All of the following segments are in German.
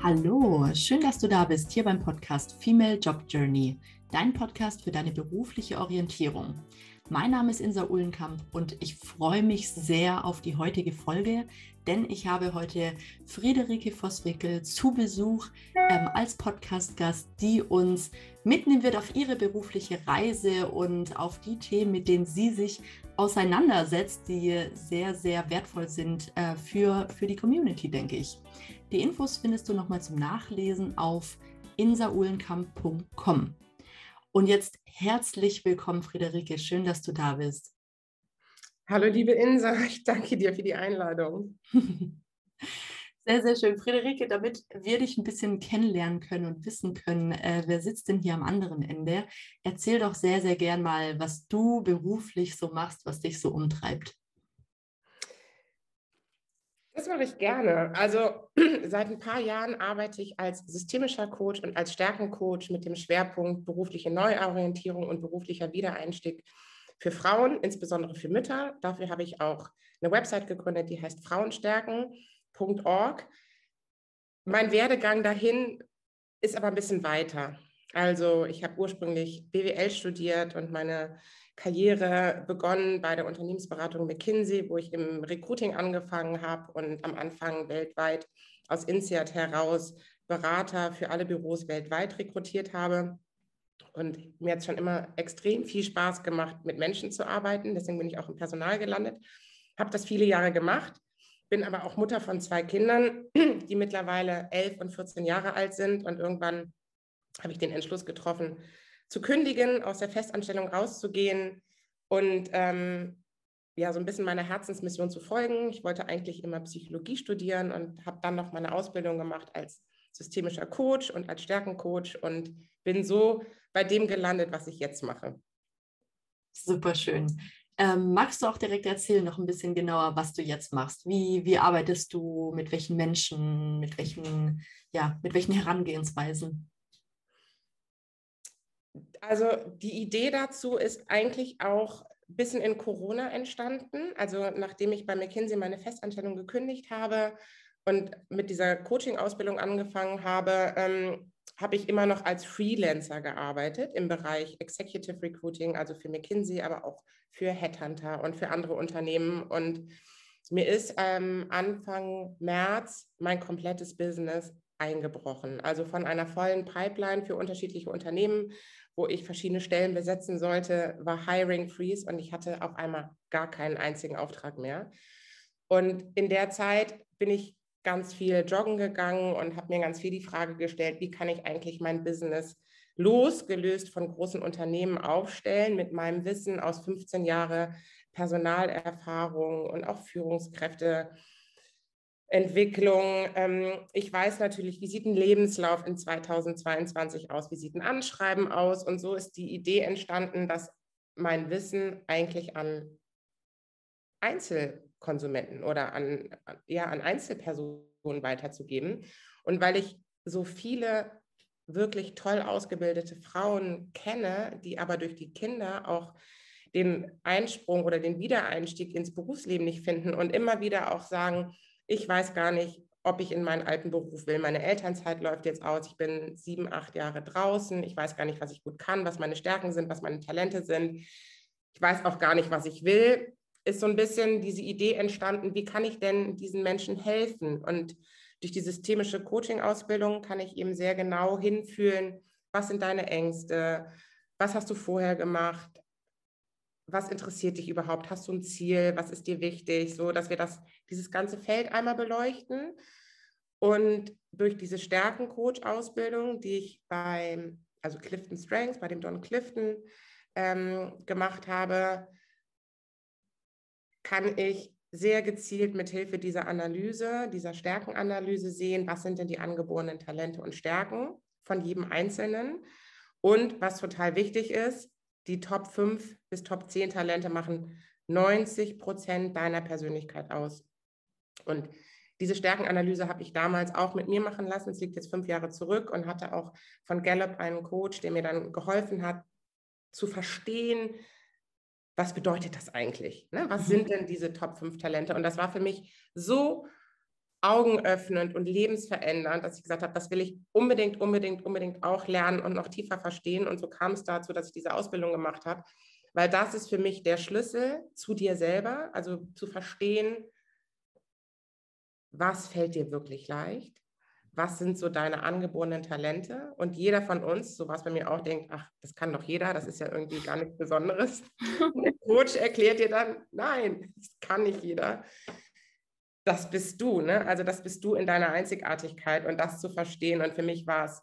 Hallo, schön, dass du da bist, hier beim Podcast Female Job Journey, dein Podcast für deine berufliche Orientierung. Mein Name ist Insa Uhlenkamp und ich freue mich sehr auf die heutige Folge, denn ich habe heute Friederike Vosswickel zu Besuch ähm, als Podcast-Gast, die uns mitnehmen wird auf ihre berufliche Reise und auf die Themen, mit denen sie sich auseinandersetzt, die sehr, sehr wertvoll sind äh, für, für die Community, denke ich. Die Infos findest du nochmal zum Nachlesen auf insaulenkamp.com. Und jetzt herzlich willkommen, Friederike. Schön, dass du da bist. Hallo, liebe Insa. Ich danke dir für die Einladung. Sehr, sehr schön. Friederike, damit wir dich ein bisschen kennenlernen können und wissen können, äh, wer sitzt denn hier am anderen Ende, erzähl doch sehr, sehr gern mal, was du beruflich so machst, was dich so umtreibt. Das mache ich gerne. Also seit ein paar Jahren arbeite ich als systemischer Coach und als Stärkencoach mit dem Schwerpunkt berufliche Neuorientierung und beruflicher Wiedereinstieg für Frauen, insbesondere für Mütter. Dafür habe ich auch eine Website gegründet, die heißt Frauenstärken www.ecom.org. Mein Werdegang dahin ist aber ein bisschen weiter. Also ich habe ursprünglich BWL studiert und meine Karriere begonnen bei der Unternehmensberatung McKinsey, wo ich im Recruiting angefangen habe und am Anfang weltweit aus INSEAD heraus Berater für alle Büros weltweit rekrutiert habe. Und mir hat es schon immer extrem viel Spaß gemacht, mit Menschen zu arbeiten. Deswegen bin ich auch im Personal gelandet. Habe das viele Jahre gemacht bin aber auch Mutter von zwei Kindern, die mittlerweile elf und 14 Jahre alt sind. Und irgendwann habe ich den Entschluss getroffen, zu kündigen, aus der Festanstellung rauszugehen und ähm, ja, so ein bisschen meiner Herzensmission zu folgen. Ich wollte eigentlich immer Psychologie studieren und habe dann noch meine Ausbildung gemacht als systemischer Coach und als Stärkencoach und bin so bei dem gelandet, was ich jetzt mache. Super schön. Ähm, magst du auch direkt erzählen, noch ein bisschen genauer, was du jetzt machst? Wie, wie arbeitest du, mit welchen Menschen, mit welchen, ja, mit welchen Herangehensweisen? Also die Idee dazu ist eigentlich auch ein bisschen in Corona entstanden. Also nachdem ich bei McKinsey meine Festanstellung gekündigt habe und mit dieser Coaching-Ausbildung angefangen habe, ähm, habe ich immer noch als Freelancer gearbeitet im Bereich Executive Recruiting, also für McKinsey, aber auch für Headhunter und für andere Unternehmen. Und mir ist ähm, Anfang März mein komplettes Business eingebrochen. Also von einer vollen Pipeline für unterschiedliche Unternehmen, wo ich verschiedene Stellen besetzen sollte, war Hiring Freeze und ich hatte auf einmal gar keinen einzigen Auftrag mehr. Und in der Zeit bin ich ganz viel joggen gegangen und habe mir ganz viel die Frage gestellt, wie kann ich eigentlich mein Business losgelöst von großen Unternehmen aufstellen mit meinem Wissen aus 15 Jahren Personalerfahrung und auch Führungskräfte. Entwicklung. Ähm, ich weiß natürlich, wie sieht ein Lebenslauf in 2022 aus, wie sieht ein Anschreiben aus. Und so ist die Idee entstanden, dass mein Wissen eigentlich an Einzelkonsumenten oder an, ja, an Einzelpersonen weiterzugeben. Und weil ich so viele wirklich toll ausgebildete Frauen kenne, die aber durch die Kinder auch den Einsprung oder den Wiedereinstieg ins Berufsleben nicht finden und immer wieder auch sagen, ich weiß gar nicht, ob ich in meinen alten Beruf will. Meine Elternzeit läuft jetzt aus. Ich bin sieben, acht Jahre draußen. Ich weiß gar nicht, was ich gut kann, was meine Stärken sind, was meine Talente sind. Ich weiß auch gar nicht, was ich will ist so ein bisschen diese Idee entstanden, wie kann ich denn diesen Menschen helfen? Und durch die systemische Coaching-Ausbildung kann ich eben sehr genau hinfühlen, was sind deine Ängste, was hast du vorher gemacht, was interessiert dich überhaupt, hast du ein Ziel, was ist dir wichtig, so dass wir das, dieses ganze Feld einmal beleuchten. Und durch diese Stärken-Coach-Ausbildung, die ich beim, also Clifton Strengths, bei dem Don Clifton ähm, gemacht habe, kann ich sehr gezielt mit Hilfe dieser Analyse, dieser Stärkenanalyse sehen, was sind denn die angeborenen Talente und Stärken von jedem Einzelnen. Und was total wichtig ist, die Top 5 bis Top 10 Talente machen 90 Prozent deiner Persönlichkeit aus. Und diese Stärkenanalyse habe ich damals auch mit mir machen lassen. Es liegt jetzt fünf Jahre zurück und hatte auch von Gallup einen Coach, der mir dann geholfen hat, zu verstehen, was bedeutet das eigentlich? Ne? Was mhm. sind denn diese Top 5 Talente? Und das war für mich so augenöffnend und lebensverändernd, dass ich gesagt habe, das will ich unbedingt, unbedingt, unbedingt auch lernen und noch tiefer verstehen. Und so kam es dazu, dass ich diese Ausbildung gemacht habe, weil das ist für mich der Schlüssel zu dir selber, also zu verstehen, was fällt dir wirklich leicht, was sind so deine angeborenen Talente und jeder von uns, so was bei mir auch denkt, ach, das kann doch jeder, das ist ja irgendwie gar nichts Besonderes. der Coach erklärt dir dann, nein, das kann nicht jeder das bist du, ne? Also das bist du in deiner Einzigartigkeit und das zu verstehen. Und für mich war es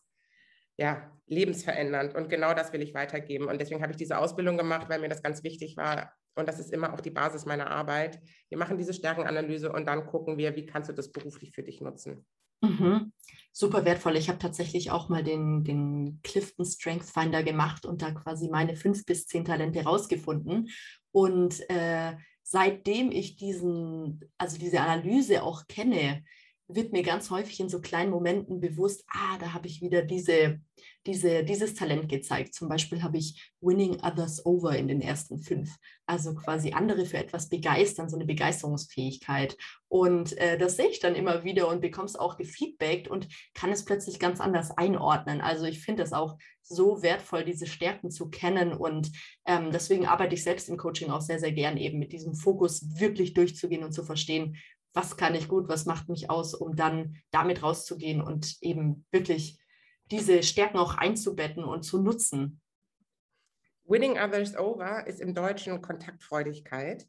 ja lebensverändernd und genau das will ich weitergeben. Und deswegen habe ich diese Ausbildung gemacht, weil mir das ganz wichtig war. Und das ist immer auch die Basis meiner Arbeit. Wir machen diese Stärkenanalyse und dann gucken wir, wie kannst du das beruflich für dich nutzen. Mhm. Super wertvoll. Ich habe tatsächlich auch mal den, den Clifton Strength Finder gemacht und da quasi meine fünf bis zehn Talente rausgefunden. Und äh, seitdem ich diesen, also diese Analyse auch kenne, wird mir ganz häufig in so kleinen Momenten bewusst, ah, da habe ich wieder diese, diese, dieses Talent gezeigt. Zum Beispiel habe ich Winning Others Over in den ersten fünf. Also quasi andere für etwas begeistern, so eine Begeisterungsfähigkeit. Und äh, das sehe ich dann immer wieder und bekomme es auch gefeedbackt und kann es plötzlich ganz anders einordnen. Also ich finde es auch so wertvoll, diese Stärken zu kennen. Und ähm, deswegen arbeite ich selbst im Coaching auch sehr, sehr gern eben mit diesem Fokus wirklich durchzugehen und zu verstehen, was kann ich gut, was macht mich aus, um dann damit rauszugehen und eben wirklich diese Stärken auch einzubetten und zu nutzen. Winning Others Over ist im Deutschen Kontaktfreudigkeit.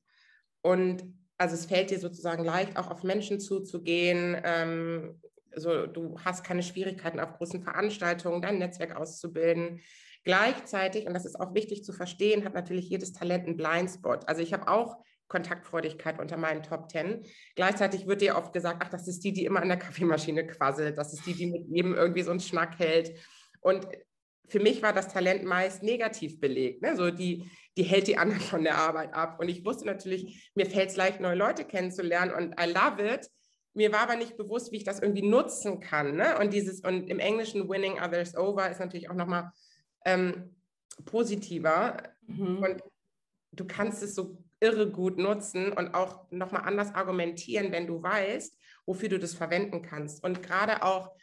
Und also es fällt dir sozusagen leicht, auch auf Menschen zuzugehen. Ähm, so, du hast keine Schwierigkeiten auf großen Veranstaltungen, dein Netzwerk auszubilden. Gleichzeitig, und das ist auch wichtig zu verstehen, hat natürlich jedes Talent einen Blindspot. Also ich habe auch Kontaktfreudigkeit unter meinen Top Ten. Gleichzeitig wird dir oft gesagt, ach, das ist die, die immer an der Kaffeemaschine quasselt, das ist die, die mit jedem irgendwie so einen Schnack hält. Und für mich war das Talent meist negativ belegt. Ne? So die, die hält die anderen von der Arbeit ab. Und ich wusste natürlich, mir fällt es leicht, neue Leute kennenzulernen und I love it. Mir war aber nicht bewusst, wie ich das irgendwie nutzen kann. Ne? Und dieses, und im Englischen winning others over ist natürlich auch nochmal ähm, positiver. Mhm. Und du kannst es so irre gut nutzen und auch nochmal anders argumentieren, wenn du weißt, wofür du das verwenden kannst. Und gerade auch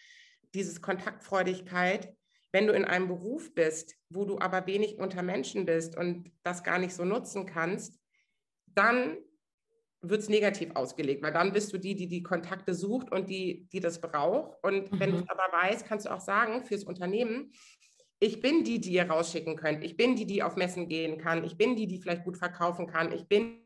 dieses Kontaktfreudigkeit, wenn du in einem Beruf bist, wo du aber wenig unter Menschen bist und das gar nicht so nutzen kannst, dann wird es negativ ausgelegt, weil dann bist du die, die die Kontakte sucht und die, die das braucht. Und mhm. wenn du es aber weißt, kannst du auch sagen fürs Unternehmen, ich bin die, die ihr rausschicken könnt. Ich bin die, die auf Messen gehen kann. Ich bin die, die vielleicht gut verkaufen kann. Ich bin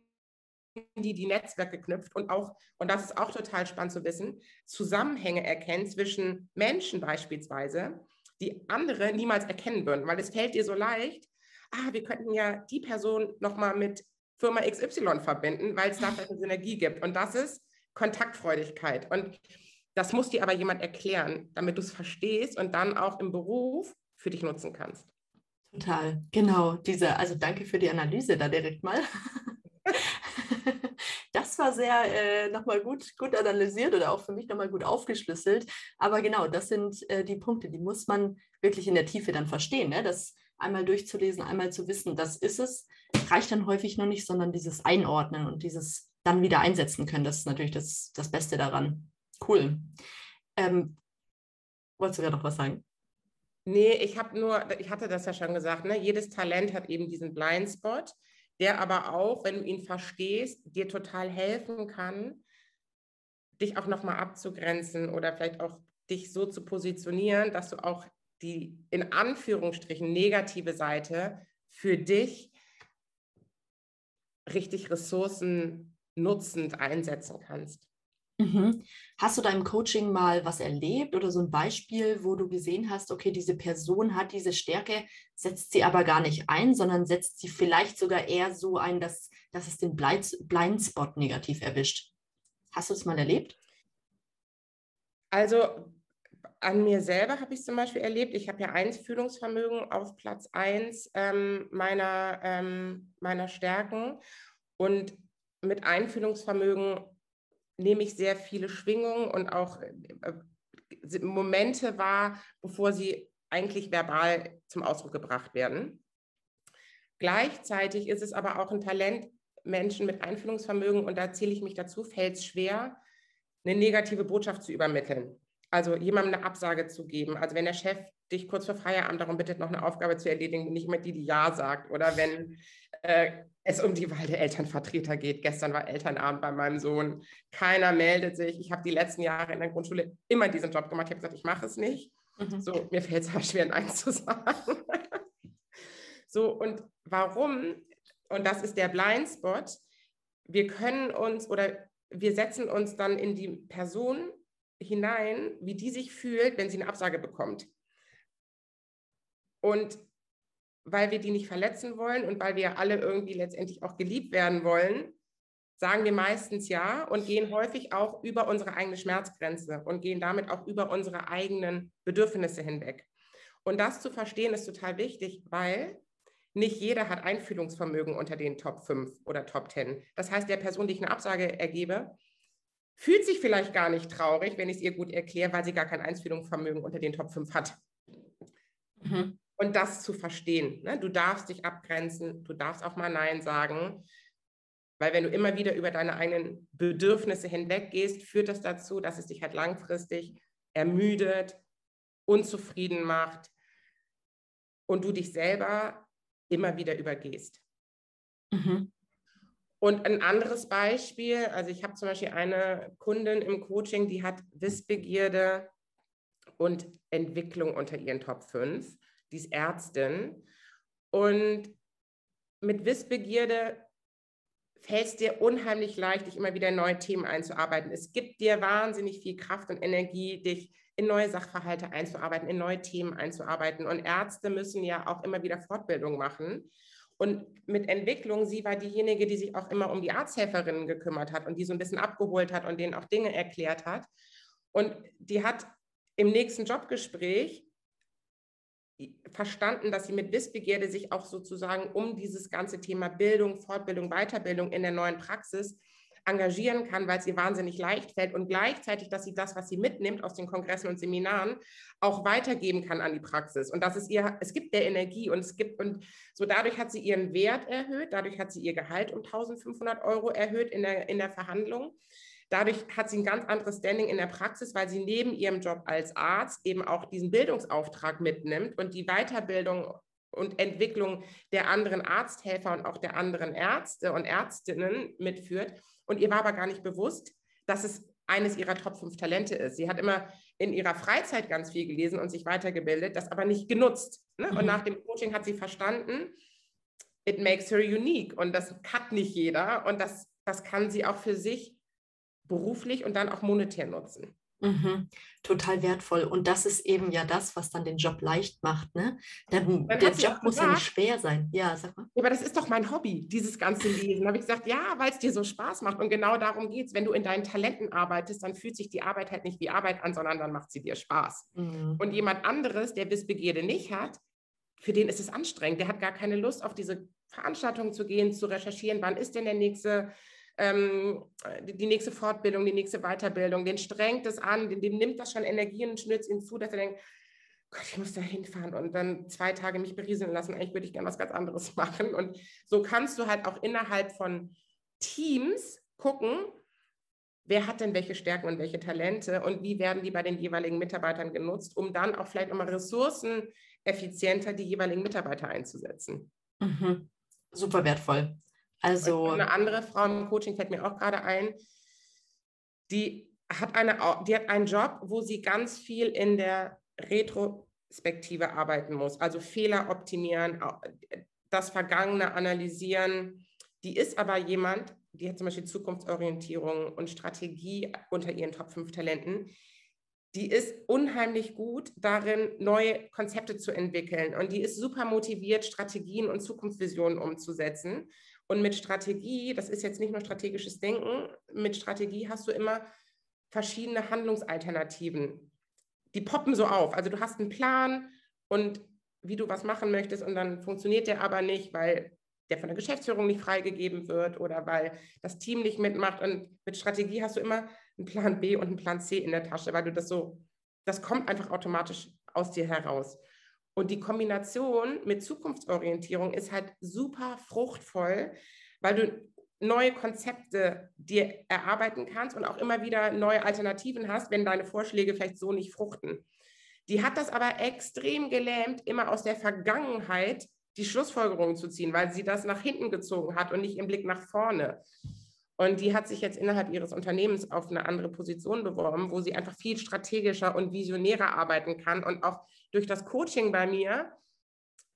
die, die Netzwerke knüpft und auch, und das ist auch total spannend zu wissen, Zusammenhänge erkennt zwischen Menschen beispielsweise, die andere niemals erkennen würden, weil es fällt dir so leicht, ah, wir könnten ja die Person nochmal mit Firma XY verbinden, weil es da eine Synergie gibt. Und das ist Kontaktfreudigkeit. Und das muss dir aber jemand erklären, damit du es verstehst und dann auch im Beruf für dich nutzen kannst. Total, genau. Diese, also danke für die Analyse da direkt mal. das war sehr äh, nochmal gut, gut analysiert oder auch für mich nochmal gut aufgeschlüsselt. Aber genau, das sind äh, die Punkte, die muss man wirklich in der Tiefe dann verstehen. Ne? Das einmal durchzulesen, einmal zu wissen, das ist es, reicht dann häufig noch nicht, sondern dieses Einordnen und dieses dann wieder einsetzen können, das ist natürlich das, das Beste daran. Cool. Ähm, wolltest du ja noch was sagen? Nee, ich habe nur, ich hatte das ja schon gesagt, ne? jedes Talent hat eben diesen Blindspot, der aber auch, wenn du ihn verstehst, dir total helfen kann, dich auch nochmal abzugrenzen oder vielleicht auch dich so zu positionieren, dass du auch die in Anführungsstrichen negative Seite für dich richtig ressourcennutzend einsetzen kannst. Mhm. Hast du da im Coaching mal was erlebt oder so ein Beispiel, wo du gesehen hast, okay, diese Person hat diese Stärke, setzt sie aber gar nicht ein, sondern setzt sie vielleicht sogar eher so ein, dass, dass es den Blindspot negativ erwischt? Hast du das mal erlebt? Also an mir selber habe ich es zum Beispiel erlebt. Ich habe ja Einfühlungsvermögen auf Platz 1 ähm, meiner, ähm, meiner Stärken. Und mit Einfühlungsvermögen nehme ich sehr viele Schwingungen und auch äh, Momente wahr, bevor sie eigentlich verbal zum Ausdruck gebracht werden. Gleichzeitig ist es aber auch ein Talent, Menschen mit Einfühlungsvermögen, und da zähle ich mich dazu, fällt es schwer, eine negative Botschaft zu übermitteln. Also jemandem eine Absage zu geben. Also wenn der Chef dich kurz vor Feierabend darum bittet, noch eine Aufgabe zu erledigen, nicht mit die, die Ja sagt. Oder wenn äh, es um die Wahl der Elternvertreter geht. Gestern war Elternabend bei meinem Sohn. Keiner meldet sich. Ich habe die letzten Jahre in der Grundschule immer diesen Job gemacht. Ich habe gesagt, ich mache es nicht. Mhm. So, mir fällt es aber schwer, Nein zu sagen. so, und warum? Und das ist der Blindspot. Wir können uns oder wir setzen uns dann in die Person hinein, wie die sich fühlt, wenn sie eine Absage bekommt. Und weil wir die nicht verletzen wollen und weil wir alle irgendwie letztendlich auch geliebt werden wollen, sagen wir meistens ja und gehen häufig auch über unsere eigene Schmerzgrenze und gehen damit auch über unsere eigenen Bedürfnisse hinweg. Und das zu verstehen ist total wichtig, weil nicht jeder hat Einfühlungsvermögen unter den Top 5 oder Top 10. Das heißt, der Person, die ich eine Absage ergebe, fühlt sich vielleicht gar nicht traurig, wenn ich es ihr gut erkläre, weil sie gar kein Einfühlungsvermögen unter den Top 5 hat. Mhm. Und das zu verstehen. Ne? Du darfst dich abgrenzen, du darfst auch mal Nein sagen. Weil wenn du immer wieder über deine eigenen Bedürfnisse hinweggehst, führt das dazu, dass es dich halt langfristig ermüdet, unzufrieden macht und du dich selber immer wieder übergehst. Mhm. Und ein anderes Beispiel, also ich habe zum Beispiel eine Kundin im Coaching, die hat Wissbegierde und Entwicklung unter ihren Top 5. Die ist Ärztin. Und mit Wissbegierde fällt es dir unheimlich leicht, dich immer wieder in neue Themen einzuarbeiten. Es gibt dir wahnsinnig viel Kraft und Energie, dich in neue Sachverhalte einzuarbeiten, in neue Themen einzuarbeiten. Und Ärzte müssen ja auch immer wieder Fortbildung machen. Und mit Entwicklung, sie war diejenige, die sich auch immer um die Arzthelferinnen gekümmert hat und die so ein bisschen abgeholt hat und denen auch Dinge erklärt hat. Und die hat im nächsten Jobgespräch verstanden, dass sie mit Wissbegierde sich auch sozusagen um dieses ganze Thema Bildung, Fortbildung, Weiterbildung in der neuen Praxis engagieren kann, weil es ihr wahnsinnig leicht fällt und gleichzeitig, dass sie das, was sie mitnimmt aus den Kongressen und Seminaren, auch weitergeben kann an die Praxis. Und das ist ihr, es gibt der Energie und es gibt, und so dadurch hat sie ihren Wert erhöht, dadurch hat sie ihr Gehalt um 1500 Euro erhöht in der, in der Verhandlung. Dadurch hat sie ein ganz anderes Standing in der Praxis, weil sie neben ihrem Job als Arzt eben auch diesen Bildungsauftrag mitnimmt und die Weiterbildung und Entwicklung der anderen Arzthelfer und auch der anderen Ärzte und Ärztinnen mitführt. Und ihr war aber gar nicht bewusst, dass es eines ihrer Top 5 Talente ist. Sie hat immer in ihrer Freizeit ganz viel gelesen und sich weitergebildet, das aber nicht genutzt. Ne? Mhm. Und nach dem Coaching hat sie verstanden, it makes her unique. Und das hat nicht jeder. Und das, das kann sie auch für sich beruflich und dann auch monetär nutzen. Mhm. Total wertvoll. Und das ist eben ja das, was dann den Job leicht macht. Ne? Der, der Job muss ja nicht schwer sein. Ja, sag mal. Ja, aber das ist doch mein Hobby, dieses ganze Lesen. Da habe ich gesagt, ja, weil es dir so Spaß macht. Und genau darum geht es. Wenn du in deinen Talenten arbeitest, dann fühlt sich die Arbeit halt nicht wie Arbeit an, sondern dann macht sie dir Spaß. Mhm. Und jemand anderes, der Wissbegierde nicht hat, für den ist es anstrengend. Der hat gar keine Lust, auf diese Veranstaltungen zu gehen, zu recherchieren. Wann ist denn der nächste ähm, die nächste Fortbildung, die nächste Weiterbildung, den strengt es an, dem, dem nimmt das schon Energie und schnürt ihn zu, dass er denkt, Gott, ich muss da hinfahren und dann zwei Tage mich berieseln lassen. Eigentlich würde ich gerne was ganz anderes machen. Und so kannst du halt auch innerhalb von Teams gucken, wer hat denn welche Stärken und welche Talente und wie werden die bei den jeweiligen Mitarbeitern genutzt, um dann auch vielleicht nochmal ressourceneffizienter die jeweiligen Mitarbeiter einzusetzen. Mhm. Super wertvoll. Also eine andere Frau im Coaching fällt mir auch gerade ein, die hat, eine, die hat einen Job, wo sie ganz viel in der Retrospektive arbeiten muss, also Fehler optimieren, das Vergangene analysieren. Die ist aber jemand, die hat zum Beispiel Zukunftsorientierung und Strategie unter ihren Top 5 Talenten. Die ist unheimlich gut darin, neue Konzepte zu entwickeln. Und die ist super motiviert, Strategien und Zukunftsvisionen umzusetzen. Und mit Strategie, das ist jetzt nicht nur strategisches Denken, mit Strategie hast du immer verschiedene Handlungsalternativen. Die poppen so auf. Also du hast einen Plan und wie du was machen möchtest und dann funktioniert der aber nicht, weil der von der Geschäftsführung nicht freigegeben wird oder weil das Team nicht mitmacht. Und mit Strategie hast du immer einen Plan B und einen Plan C in der Tasche, weil du das so, das kommt einfach automatisch aus dir heraus. Und die Kombination mit Zukunftsorientierung ist halt super fruchtvoll, weil du neue Konzepte dir erarbeiten kannst und auch immer wieder neue Alternativen hast, wenn deine Vorschläge vielleicht so nicht fruchten. Die hat das aber extrem gelähmt, immer aus der Vergangenheit die Schlussfolgerungen zu ziehen, weil sie das nach hinten gezogen hat und nicht im Blick nach vorne. Und die hat sich jetzt innerhalb ihres Unternehmens auf eine andere Position beworben, wo sie einfach viel strategischer und visionärer arbeiten kann und auch durch das Coaching bei mir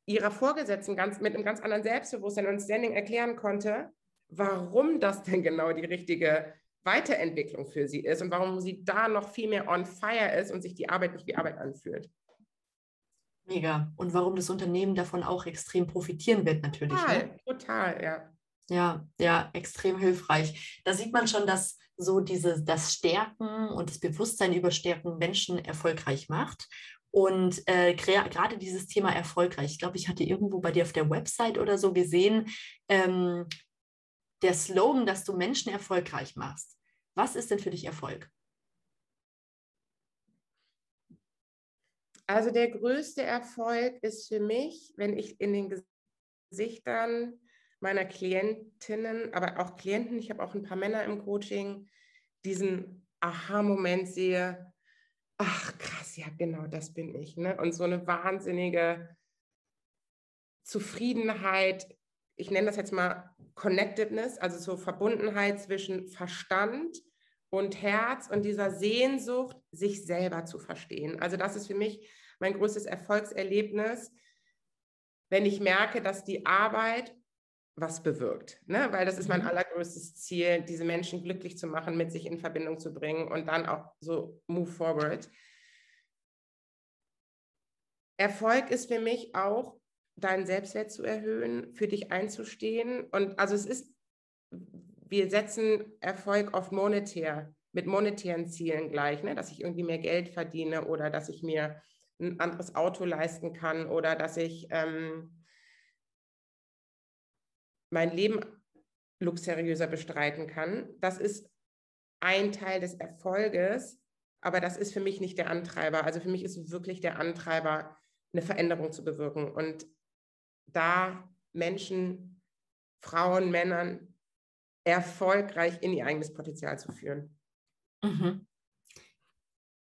ihrer Vorgesetzten ganz, mit einem ganz anderen Selbstbewusstsein und Standing erklären konnte, warum das denn genau die richtige Weiterentwicklung für sie ist und warum sie da noch viel mehr on fire ist und sich die Arbeit nicht wie Arbeit anfühlt. Mega. Und warum das Unternehmen davon auch extrem profitieren wird, natürlich. Total, ne? total, ja. Ja, ja, extrem hilfreich. Da sieht man schon, dass so diese, das Stärken und das Bewusstsein über Stärken Menschen erfolgreich macht. Und äh, gerade dieses Thema erfolgreich, ich glaube, ich hatte irgendwo bei dir auf der Website oder so gesehen, ähm, der Slogan, dass du Menschen erfolgreich machst. Was ist denn für dich Erfolg? Also der größte Erfolg ist für mich, wenn ich in den Gesichtern meiner Klientinnen, aber auch Klienten, ich habe auch ein paar Männer im Coaching, diesen Aha-Moment sehe, ach krass, ja genau, das bin ich. Ne? Und so eine wahnsinnige Zufriedenheit, ich nenne das jetzt mal Connectedness, also so Verbundenheit zwischen Verstand und Herz und dieser Sehnsucht, sich selber zu verstehen. Also das ist für mich mein größtes Erfolgserlebnis, wenn ich merke, dass die Arbeit was bewirkt. Ne? Weil das ist mein mhm. allergrößtes Ziel, diese Menschen glücklich zu machen, mit sich in Verbindung zu bringen und dann auch so move forward. Erfolg ist für mich auch, deinen Selbstwert zu erhöhen, für dich einzustehen. Und also es ist, wir setzen Erfolg oft monetär, mit monetären Zielen gleich, ne? dass ich irgendwie mehr Geld verdiene oder dass ich mir ein anderes Auto leisten kann oder dass ich ähm, mein Leben luxuriöser bestreiten kann. Das ist ein Teil des Erfolges, aber das ist für mich nicht der Antreiber. Also für mich ist wirklich der Antreiber, eine Veränderung zu bewirken und da Menschen, Frauen, Männern erfolgreich in ihr eigenes Potenzial zu führen. Mhm.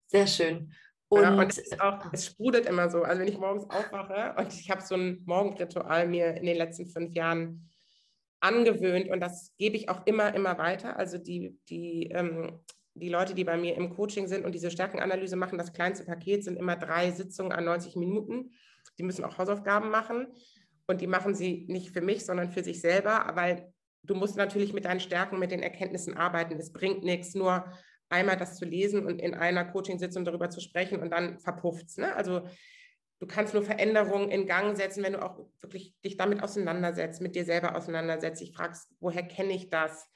Sehr schön. Und, ja, und es, auch, es, sprudelt immer so. Also wenn ich morgens aufwache und ich habe so ein Morgenritual mir in den letzten fünf Jahren angewöhnt und das gebe ich auch immer, immer weiter. Also die, die, ähm, die Leute, die bei mir im Coaching sind und diese Stärkenanalyse machen, das kleinste Paket sind immer drei Sitzungen an 90 Minuten. Die müssen auch Hausaufgaben machen und die machen sie nicht für mich, sondern für sich selber, weil du musst natürlich mit deinen Stärken, mit den Erkenntnissen arbeiten. Es bringt nichts, nur einmal das zu lesen und in einer Coaching-Sitzung darüber zu sprechen und dann verpufft es. Ne? Also du kannst nur Veränderungen in Gang setzen, wenn du auch wirklich dich damit auseinandersetzt, mit dir selber auseinandersetzt, dich fragst, woher kenne ich das?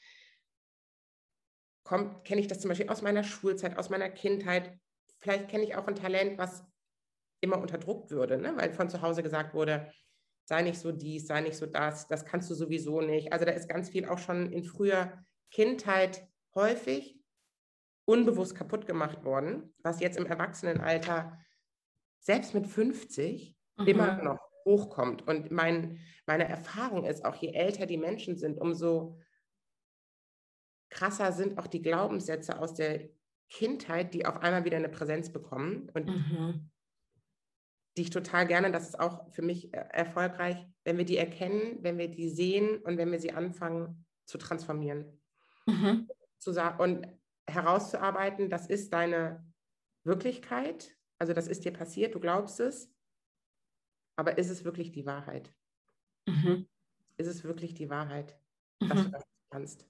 Kommt, kenne ich das zum Beispiel aus meiner Schulzeit, aus meiner Kindheit? Vielleicht kenne ich auch ein Talent, was immer unterdrückt würde, ne? weil von zu Hause gesagt wurde, sei nicht so dies, sei nicht so das, das kannst du sowieso nicht. Also da ist ganz viel auch schon in früher Kindheit häufig unbewusst kaputt gemacht worden, was jetzt im Erwachsenenalter selbst mit 50 mhm. immer noch hochkommt. Und mein, meine Erfahrung ist auch, je älter die Menschen sind, umso krasser sind auch die Glaubenssätze aus der Kindheit, die auf einmal wieder eine Präsenz bekommen. Und mhm. die ich total gerne, das ist auch für mich äh, erfolgreich, wenn wir die erkennen, wenn wir die sehen und wenn wir sie anfangen zu transformieren. Mhm. Zu und herauszuarbeiten, das ist deine Wirklichkeit also das ist dir passiert, du glaubst es, aber ist es wirklich die Wahrheit? Mhm. Ist es wirklich die Wahrheit, dass mhm. du das kannst?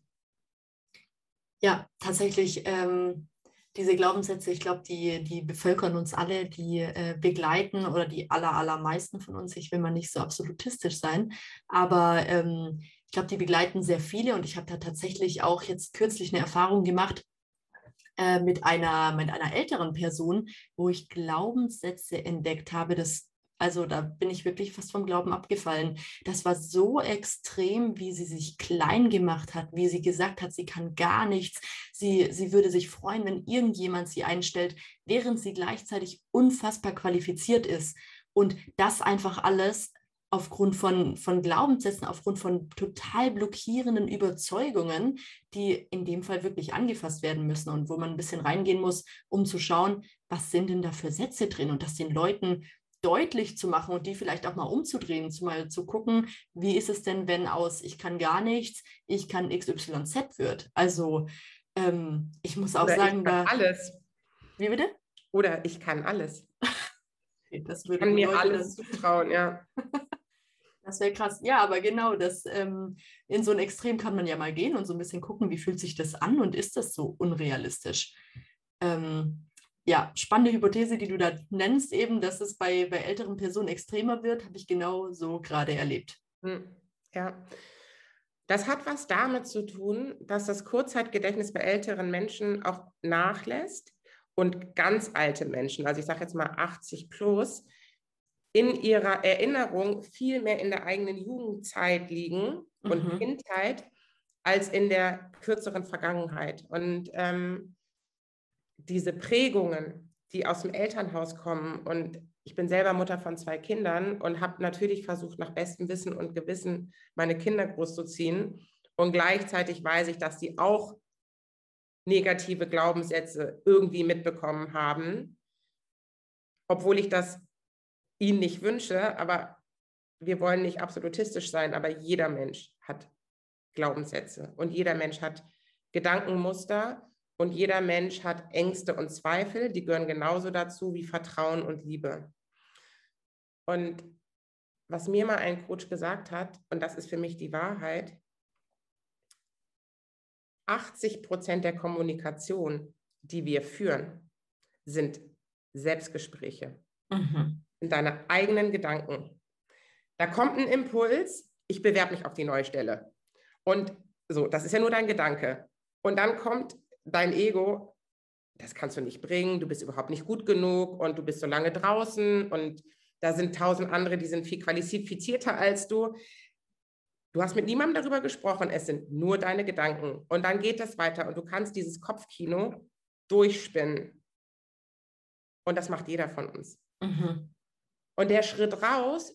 Ja, tatsächlich. Ähm, diese Glaubenssätze, ich glaube, die, die bevölkern uns alle, die äh, begleiten oder die aller, allermeisten von uns. Ich will mal nicht so absolutistisch sein, aber ähm, ich glaube, die begleiten sehr viele und ich habe da tatsächlich auch jetzt kürzlich eine Erfahrung gemacht, äh, mit, einer, mit einer älteren Person, wo ich Glaubenssätze entdeckt habe, das also da bin ich wirklich fast vom Glauben abgefallen. Das war so extrem, wie sie sich klein gemacht hat, wie sie gesagt hat, sie kann gar nichts. Sie, sie würde sich freuen, wenn irgendjemand sie einstellt, während sie gleichzeitig unfassbar qualifiziert ist. Und das einfach alles aufgrund von, von Glaubenssätzen, aufgrund von total blockierenden Überzeugungen, die in dem Fall wirklich angefasst werden müssen und wo man ein bisschen reingehen muss, um zu schauen, was sind denn da für Sätze drin und das den Leuten deutlich zu machen und die vielleicht auch mal umzudrehen, zu mal zu gucken, wie ist es denn, wenn aus ich kann gar nichts, ich kann XYZ wird. Also ähm, ich muss auch Oder sagen, ich kann da, alles. wie bitte? Oder ich kann alles. Das Ich würde kann mir alles zutrauen, ja. Das wäre krass. Ja, aber genau, das ähm, in so ein Extrem kann man ja mal gehen und so ein bisschen gucken, wie fühlt sich das an und ist das so unrealistisch? Ähm, ja, spannende Hypothese, die du da nennst, eben, dass es bei, bei älteren Personen extremer wird, habe ich genau so gerade erlebt. Hm, Ja. Das hat was damit zu tun, dass das Kurzzeitgedächtnis bei älteren Menschen auch nachlässt und ganz alte Menschen, also ich sage jetzt mal 80 plus, in ihrer Erinnerung viel mehr in der eigenen Jugendzeit liegen und Mhm. Kindheit als in der kürzeren Vergangenheit. Und ähm, diese Prägungen, die aus dem Elternhaus kommen, und ich bin selber Mutter von zwei Kindern und habe natürlich versucht, nach bestem Wissen und Gewissen meine Kinder großzuziehen. Und gleichzeitig weiß ich, dass die auch negative Glaubenssätze irgendwie mitbekommen haben, obwohl ich das ihnen nicht wünsche, aber wir wollen nicht absolutistisch sein, aber jeder Mensch hat Glaubenssätze und jeder Mensch hat Gedankenmuster und jeder Mensch hat Ängste und Zweifel, die gehören genauso dazu wie Vertrauen und Liebe. Und was mir mal ein Coach gesagt hat, und das ist für mich die Wahrheit, 80 Prozent der Kommunikation, die wir führen, sind Selbstgespräche Mhm. In deine eigenen Gedanken. Da kommt ein Impuls, ich bewerbe mich auf die neue Stelle. Und so, das ist ja nur dein Gedanke. Und dann kommt dein Ego, das kannst du nicht bringen, du bist überhaupt nicht gut genug und du bist so lange draußen und da sind tausend andere, die sind viel qualifizierter als du. Du hast mit niemandem darüber gesprochen, es sind nur deine Gedanken. Und dann geht das weiter und du kannst dieses Kopfkino durchspinnen. Und das macht jeder von uns. Mhm. Und der Schritt raus,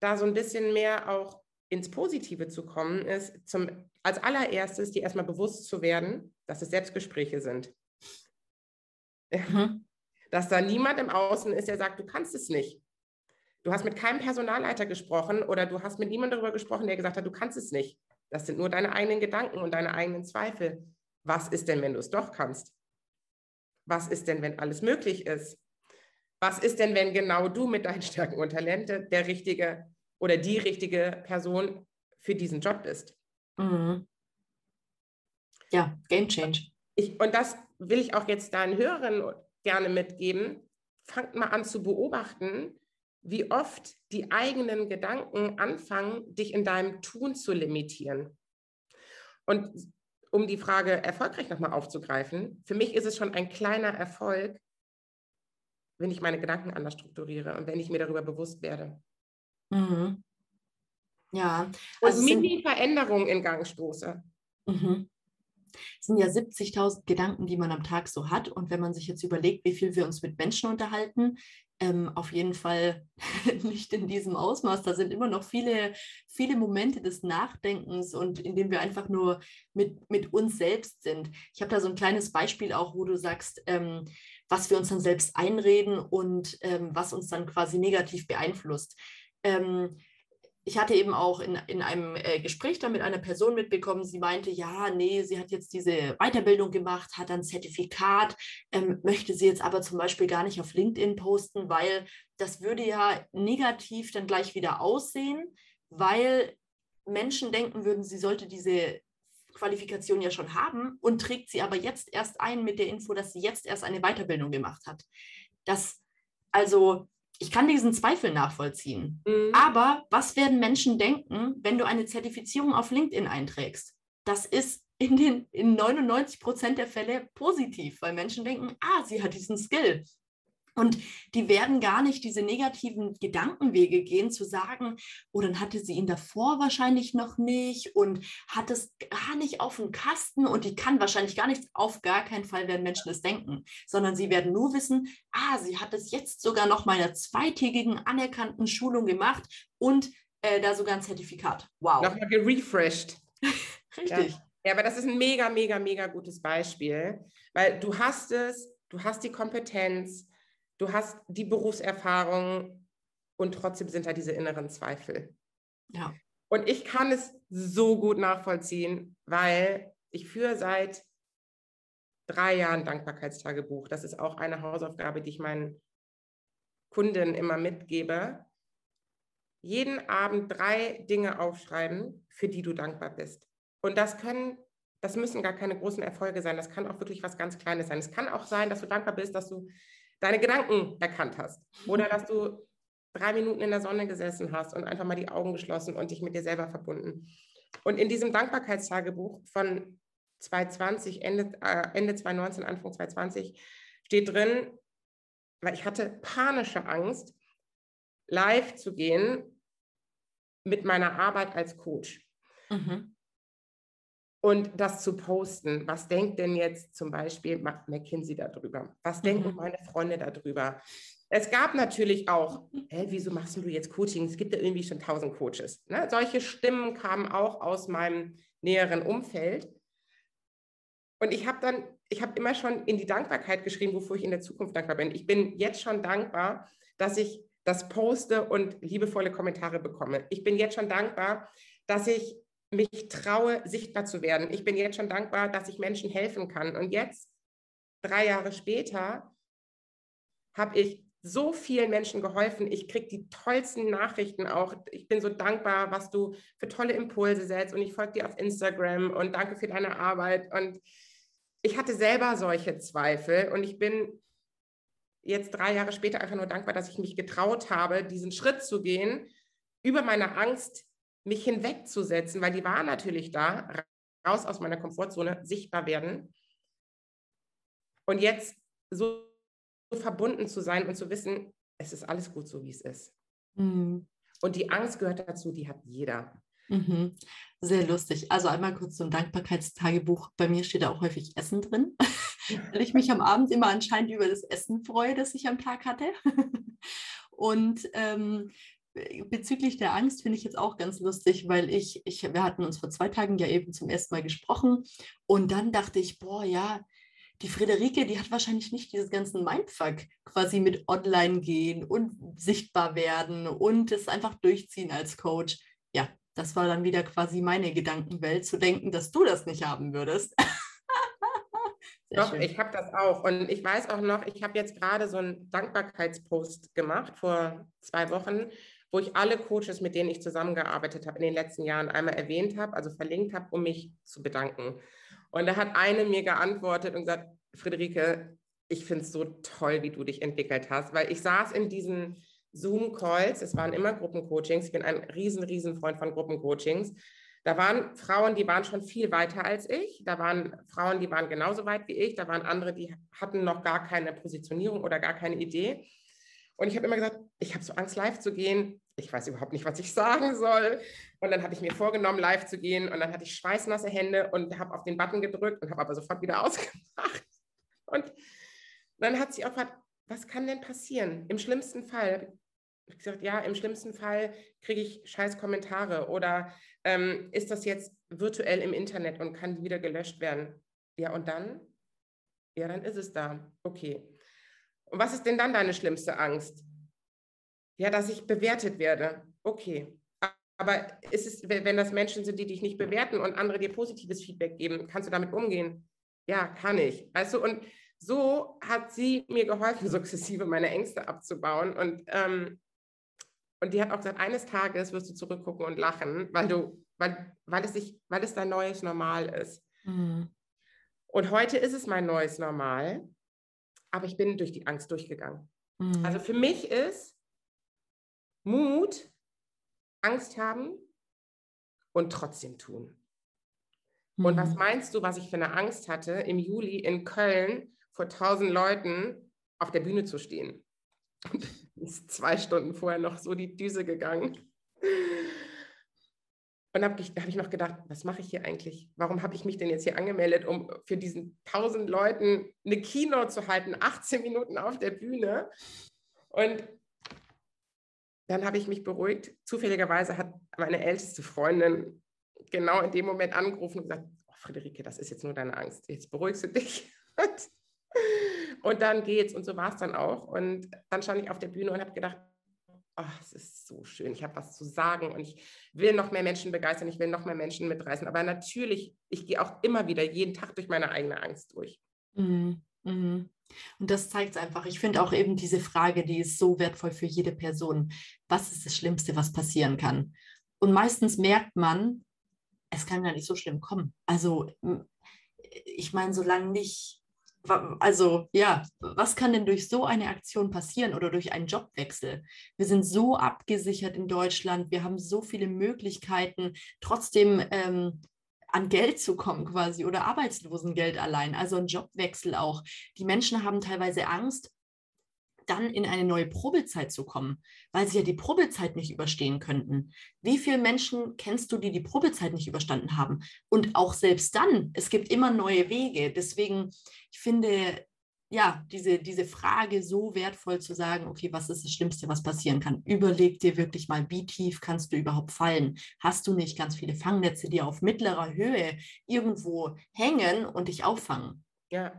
da so ein bisschen mehr auch ins Positive zu kommen, ist zum, als allererstes dir erstmal bewusst zu werden, dass es Selbstgespräche sind. Mhm. Dass da niemand im Außen ist, der sagt, du kannst es nicht. Du hast mit keinem Personalleiter gesprochen oder du hast mit niemandem darüber gesprochen, der gesagt hat, du kannst es nicht. Das sind nur deine eigenen Gedanken und deine eigenen Zweifel. Was ist denn, wenn du es doch kannst? Was ist denn, wenn alles möglich ist? Was ist denn, wenn genau du mit deinen Stärken und Talente der richtige oder die richtige Person für diesen Job bist? Mhm. Ja, Game Change. Ich, und das will ich auch jetzt deinen Hörern gerne mitgeben. Fangt mal an zu beobachten, wie oft die eigenen Gedanken anfangen, dich in deinem Tun zu limitieren. Und um die Frage erfolgreich nochmal aufzugreifen, für mich ist es schon ein kleiner Erfolg, wenn ich meine Gedanken anders strukturiere und wenn ich mir darüber bewusst werde. Mhm. Ja, Und also sind, Mini-Veränderungen in Gang stoße. mhm. es sind ja 70.000 Gedanken, die man am Tag so hat. Und wenn man sich jetzt überlegt, wie viel wir uns mit Menschen unterhalten, ähm, auf jeden Fall nicht in diesem Ausmaß. Da sind immer noch viele, viele Momente des Nachdenkens und in denen wir einfach nur mit, mit uns selbst sind. Ich habe da so ein kleines Beispiel auch, wo du sagst, ähm, was wir uns dann selbst einreden und ähm, was uns dann quasi negativ beeinflusst. Ähm, ich hatte eben auch in, in einem äh, Gespräch da mit einer Person mitbekommen, sie meinte, ja, nee, sie hat jetzt diese Weiterbildung gemacht, hat ein Zertifikat, ähm, möchte sie jetzt aber zum Beispiel gar nicht auf LinkedIn posten, weil das würde ja negativ dann gleich wieder aussehen, weil Menschen denken würden, sie sollte diese Qualifikation ja schon haben und trägt sie aber jetzt erst ein mit der Info, dass sie jetzt erst eine Weiterbildung gemacht hat. Das, also ich kann diesen Zweifel nachvollziehen. Mhm. Aber was werden Menschen denken, wenn du eine Zertifizierung auf LinkedIn einträgst? Das ist in, den, in 99 Prozent der Fälle positiv, weil Menschen denken, ah, sie hat diesen Skill. Und die werden gar nicht diese negativen Gedankenwege gehen, zu sagen, oh, dann hatte sie ihn davor wahrscheinlich noch nicht und hat es gar nicht auf dem Kasten und die kann wahrscheinlich gar nichts, auf gar keinen Fall werden Menschen es denken, sondern sie werden nur wissen, ah, sie hat es jetzt sogar noch meiner zweitägigen anerkannten Schulung gemacht und äh, da sogar ein Zertifikat. Wow. Nochmal gerefreshed. Richtig. Ja. ja, aber das ist ein mega, mega, mega gutes Beispiel, weil du hast es, du hast die Kompetenz, du hast die Berufserfahrung und trotzdem sind da diese inneren Zweifel. Ja. Und ich kann es so gut nachvollziehen, weil ich führe seit drei Jahren Dankbarkeitstagebuch. Das ist auch eine Hausaufgabe, die ich meinen Kunden immer mitgebe. Jeden Abend drei Dinge aufschreiben, für die du dankbar bist. Und das können, das müssen gar keine großen Erfolge sein. Das kann auch wirklich was ganz Kleines sein. Es kann auch sein, dass du dankbar bist, dass du deine Gedanken erkannt hast oder dass du drei Minuten in der Sonne gesessen hast und einfach mal die Augen geschlossen und dich mit dir selber verbunden. Und in diesem Dankbarkeitstagebuch von 2020, Ende, äh, Ende 2019, Anfang 2020 steht drin, weil ich hatte panische Angst, live zu gehen mit meiner Arbeit als Coach. Mhm und das zu posten. Was denkt denn jetzt zum Beispiel McKinsey darüber? Was denken mhm. meine Freunde darüber? Es gab natürlich auch, hä, wieso machst du jetzt Coaching? Es gibt ja irgendwie schon tausend Coaches. Ne? Solche Stimmen kamen auch aus meinem näheren Umfeld. Und ich habe dann, ich habe immer schon in die Dankbarkeit geschrieben, wofür ich in der Zukunft dankbar bin. Ich bin jetzt schon dankbar, dass ich das poste und liebevolle Kommentare bekomme. Ich bin jetzt schon dankbar, dass ich mich traue, sichtbar zu werden. Ich bin jetzt schon dankbar, dass ich Menschen helfen kann. Und jetzt, drei Jahre später, habe ich so vielen Menschen geholfen. Ich kriege die tollsten Nachrichten auch. Ich bin so dankbar, was du für tolle Impulse setzt. Und ich folge dir auf Instagram und danke für deine Arbeit. Und ich hatte selber solche Zweifel. Und ich bin jetzt drei Jahre später einfach nur dankbar, dass ich mich getraut habe, diesen Schritt zu gehen, über meine Angst mich hinwegzusetzen, weil die war natürlich da, raus aus meiner Komfortzone, sichtbar werden. Und jetzt so verbunden zu sein und zu wissen, es ist alles gut so, wie es ist. Mhm. Und die Angst gehört dazu, die hat jeder. Mhm. Sehr lustig. Also einmal kurz zum Dankbarkeitstagebuch. Bei mir steht da auch häufig Essen drin, weil ich mich am Abend immer anscheinend über das Essen freue, das ich am Tag hatte. Und ähm, bezüglich der Angst finde ich jetzt auch ganz lustig, weil ich, ich, wir hatten uns vor zwei Tagen ja eben zum ersten Mal gesprochen und dann dachte ich, boah, ja, die Friederike, die hat wahrscheinlich nicht dieses ganzen Mindfuck quasi mit online gehen und sichtbar werden und es einfach durchziehen als Coach. Ja, das war dann wieder quasi meine Gedankenwelt, zu denken, dass du das nicht haben würdest. Doch, schön. ich habe das auch. Und ich weiß auch noch, ich habe jetzt gerade so einen Dankbarkeitspost gemacht vor zwei Wochen wo ich alle Coaches, mit denen ich zusammengearbeitet habe in den letzten Jahren, einmal erwähnt habe, also verlinkt habe, um mich zu bedanken. Und da hat eine mir geantwortet und gesagt, Friederike, ich finde es so toll, wie du dich entwickelt hast, weil ich saß in diesen Zoom-Calls, es waren immer Gruppencoachings, ich bin ein riesen, riesen Freund von Gruppencoachings. Da waren Frauen, die waren schon viel weiter als ich. Da waren Frauen, die waren genauso weit wie ich. Da waren andere, die hatten noch gar keine Positionierung oder gar keine Idee. Und ich habe immer gesagt, ich habe so Angst, live zu gehen. Ich weiß überhaupt nicht, was ich sagen soll. Und dann habe ich mir vorgenommen, live zu gehen. Und dann hatte ich schweißnasse Hände und habe auf den Button gedrückt und habe aber sofort wieder ausgemacht. Und dann hat sie auch gefragt, was kann denn passieren? Im schlimmsten Fall. Ich gesagt, ja, im schlimmsten Fall kriege ich scheiß Kommentare oder ähm, ist das jetzt virtuell im Internet und kann wieder gelöscht werden? Ja, und dann? Ja, dann ist es da. Okay. Und was ist denn dann deine schlimmste Angst? Ja, dass ich bewertet werde. Okay. Aber ist es, wenn das Menschen sind, die dich nicht bewerten und andere dir positives Feedback geben, kannst du damit umgehen? Ja, kann ich. Also, und so hat sie mir geholfen, sukzessive meine Ängste abzubauen. Und, ähm, und die hat auch gesagt, eines Tages wirst du zurückgucken und lachen, weil du, weil, weil es sich, weil es dein neues Normal ist. Mhm. Und heute ist es mein neues Normal aber ich bin durch die Angst durchgegangen. Mhm. Also für mich ist Mut, Angst haben und trotzdem tun. Mhm. Und was mhm. meinst du, was ich für eine Angst hatte im Juli in Köln vor tausend Leuten auf der Bühne zu stehen. Und ist zwei Stunden vorher noch so die Düse gegangen. Und habe hab ich noch gedacht, was mache ich hier eigentlich? Warum habe ich mich denn jetzt hier angemeldet, um für diesen tausend Leuten eine Keynote zu halten, 18 Minuten auf der Bühne? Und dann habe ich mich beruhigt. Zufälligerweise hat meine älteste Freundin genau in dem Moment angerufen und gesagt, oh, Friederike, das ist jetzt nur deine Angst. Jetzt beruhigst du dich. und dann geht's. Und so war es dann auch. Und dann stand ich auf der Bühne und habe gedacht, oh, es ist so schön, ich habe was zu sagen und ich will noch mehr Menschen begeistern, ich will noch mehr Menschen mitreißen. Aber natürlich, ich gehe auch immer wieder jeden Tag durch meine eigene Angst durch. Mhm. Mhm. Und das zeigt es einfach. Ich finde auch eben diese Frage, die ist so wertvoll für jede Person. Was ist das Schlimmste, was passieren kann? Und meistens merkt man, es kann gar nicht so schlimm kommen. Also, ich meine, solange nicht also ja, was kann denn durch so eine Aktion passieren oder durch einen Jobwechsel? Wir sind so abgesichert in Deutschland, wir haben so viele Möglichkeiten, trotzdem ähm, an Geld zu kommen quasi oder Arbeitslosengeld allein, also ein Jobwechsel auch. Die Menschen haben teilweise Angst, dann in eine neue Probezeit zu kommen, weil sie ja die Probezeit nicht überstehen könnten. Wie viele Menschen kennst du, die die Probezeit nicht überstanden haben? Und auch selbst dann, es gibt immer neue Wege. Deswegen, ich finde, ja, diese, diese Frage so wertvoll zu sagen, okay, was ist das Schlimmste, was passieren kann? Überleg dir wirklich mal, wie tief kannst du überhaupt fallen? Hast du nicht ganz viele Fangnetze, die auf mittlerer Höhe irgendwo hängen und dich auffangen? Ja,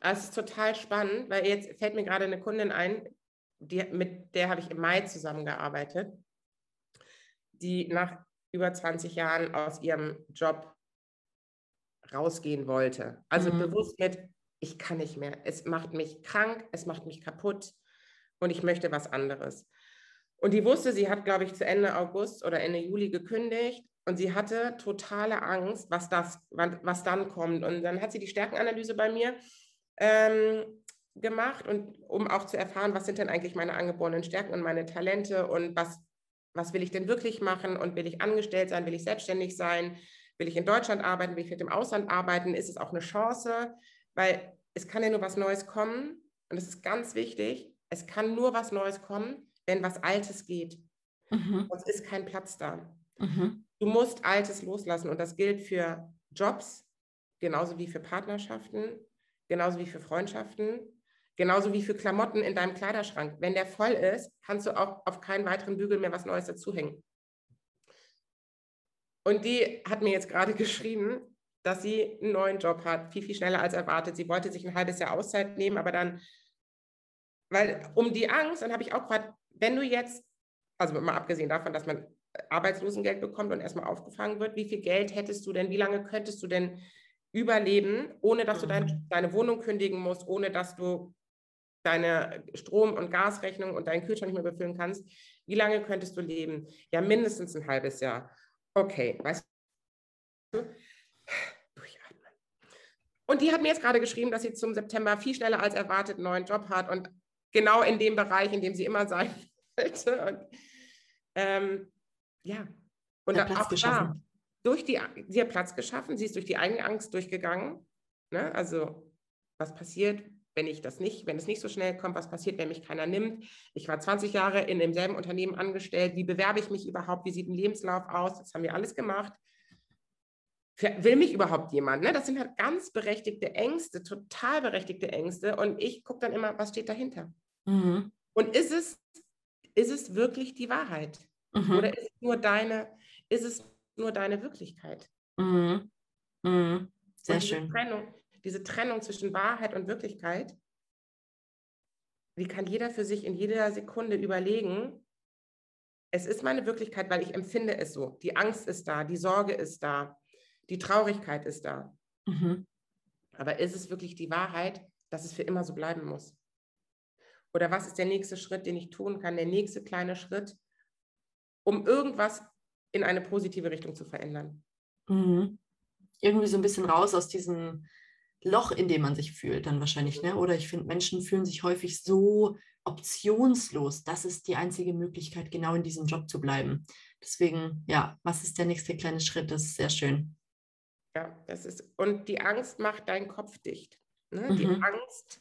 es ist total spannend, weil jetzt fällt mir gerade eine Kundin ein, die, mit der habe ich im Mai zusammengearbeitet, die nach über 20 Jahren aus ihrem Job rausgehen wollte. Also mhm. bewusst mit, ich kann nicht mehr. Es macht mich krank, es macht mich kaputt und ich möchte was anderes. Und die wusste, sie hat, glaube ich, zu Ende August oder Ende Juli gekündigt und sie hatte totale Angst, was, das, was dann kommt. Und dann hat sie die Stärkenanalyse bei mir ähm, gemacht und um auch zu erfahren, was sind denn eigentlich meine angeborenen Stärken und meine Talente und was, was will ich denn wirklich machen und will ich angestellt sein, will ich selbstständig sein, will ich in Deutschland arbeiten, will ich mit dem Ausland arbeiten, ist es auch eine Chance, weil es kann ja nur was Neues kommen und es ist ganz wichtig, es kann nur was Neues kommen, wenn was Altes geht. Mhm. Sonst ist kein Platz da. Mhm. Du musst Altes loslassen und das gilt für Jobs, genauso wie für Partnerschaften, genauso wie für Freundschaften, genauso wie für Klamotten in deinem Kleiderschrank. Wenn der voll ist, kannst du auch auf keinen weiteren Bügel mehr was Neues dazuhängen. Und die hat mir jetzt gerade geschrieben, dass sie einen neuen Job hat, viel, viel schneller als erwartet. Sie wollte sich ein halbes Jahr Auszeit nehmen, aber dann, weil um die Angst, dann habe ich auch gefragt, wenn du jetzt, also mal abgesehen davon, dass man Arbeitslosengeld bekommt und erstmal aufgefangen wird, wie viel Geld hättest du denn, wie lange könntest du denn überleben, ohne dass du dein, mhm. deine Wohnung kündigen musst, ohne dass du deine Strom- und Gasrechnung und deinen Kühlschrank nicht mehr befüllen kannst. Wie lange könntest du leben? Ja, mindestens ein halbes Jahr. Okay, weißt du? Und die hat mir jetzt gerade geschrieben, dass sie zum September viel schneller als erwartet einen neuen Job hat und genau in dem Bereich, in dem sie immer sein wollte. Und, ähm, ja, und da, auch da, durch die, sie hat Platz geschaffen, sie ist durch die eigene Angst durchgegangen. Ne? Also, was passiert, wenn ich das nicht, wenn es nicht so schnell kommt, was passiert, wenn mich keiner nimmt? Ich war 20 Jahre in demselben Unternehmen angestellt. Wie bewerbe ich mich überhaupt? Wie sieht ein Lebenslauf aus? Das haben wir alles gemacht will mich überhaupt jemand? Ne? Das sind halt ganz berechtigte Ängste, total berechtigte Ängste. Und ich gucke dann immer, was steht dahinter? Mhm. Und ist es, ist es wirklich die Wahrheit? Mhm. Oder ist es nur deine, ist es nur deine Wirklichkeit? Mhm. mhm. Sehr diese schön. Trennung, diese Trennung zwischen Wahrheit und Wirklichkeit, wie kann jeder für sich in jeder Sekunde überlegen, es ist meine Wirklichkeit, weil ich empfinde es so. Die Angst ist da, die Sorge ist da, die Traurigkeit ist da. Mhm. Aber ist es wirklich die Wahrheit, dass es für immer so bleiben muss? Oder was ist der nächste Schritt, den ich tun kann, der nächste kleine Schritt, um irgendwas in eine positive Richtung zu verändern? Mhm. Irgendwie so ein bisschen raus aus diesem Loch, in dem man sich fühlt, dann wahrscheinlich. Ne? Oder ich finde, Menschen fühlen sich häufig so optionslos. Das ist die einzige Möglichkeit, genau in diesem Job zu bleiben. Deswegen, ja, was ist der nächste kleine Schritt? Das ist sehr schön. Ja, das ist, und die Angst macht deinen Kopf dicht. Ne? Mhm. Die Angst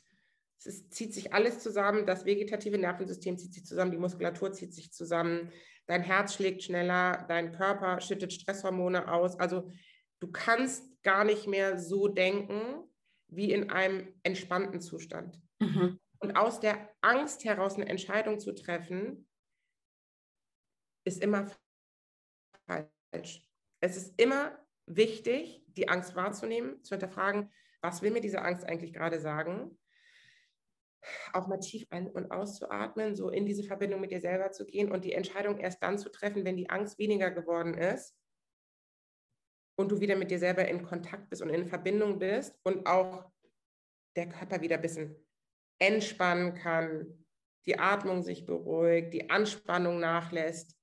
Es zieht sich alles zusammen, das vegetative Nervensystem zieht sich zusammen, die Muskulatur zieht sich zusammen, dein Herz schlägt schneller, dein Körper schüttet Stresshormone aus. Also du kannst gar nicht mehr so denken wie in einem entspannten Zustand. Mhm. Und aus der Angst heraus eine Entscheidung zu treffen, ist immer falsch. Es ist immer wichtig, die Angst wahrzunehmen, zu hinterfragen, was will mir diese Angst eigentlich gerade sagen? Auch mal tief ein- und auszuatmen, so in diese Verbindung mit dir selber zu gehen und die Entscheidung erst dann zu treffen, wenn die Angst weniger geworden ist und du wieder mit dir selber in Kontakt bist und in Verbindung bist und auch der Körper wieder ein bisschen entspannen kann, die Atmung sich beruhigt, die Anspannung nachlässt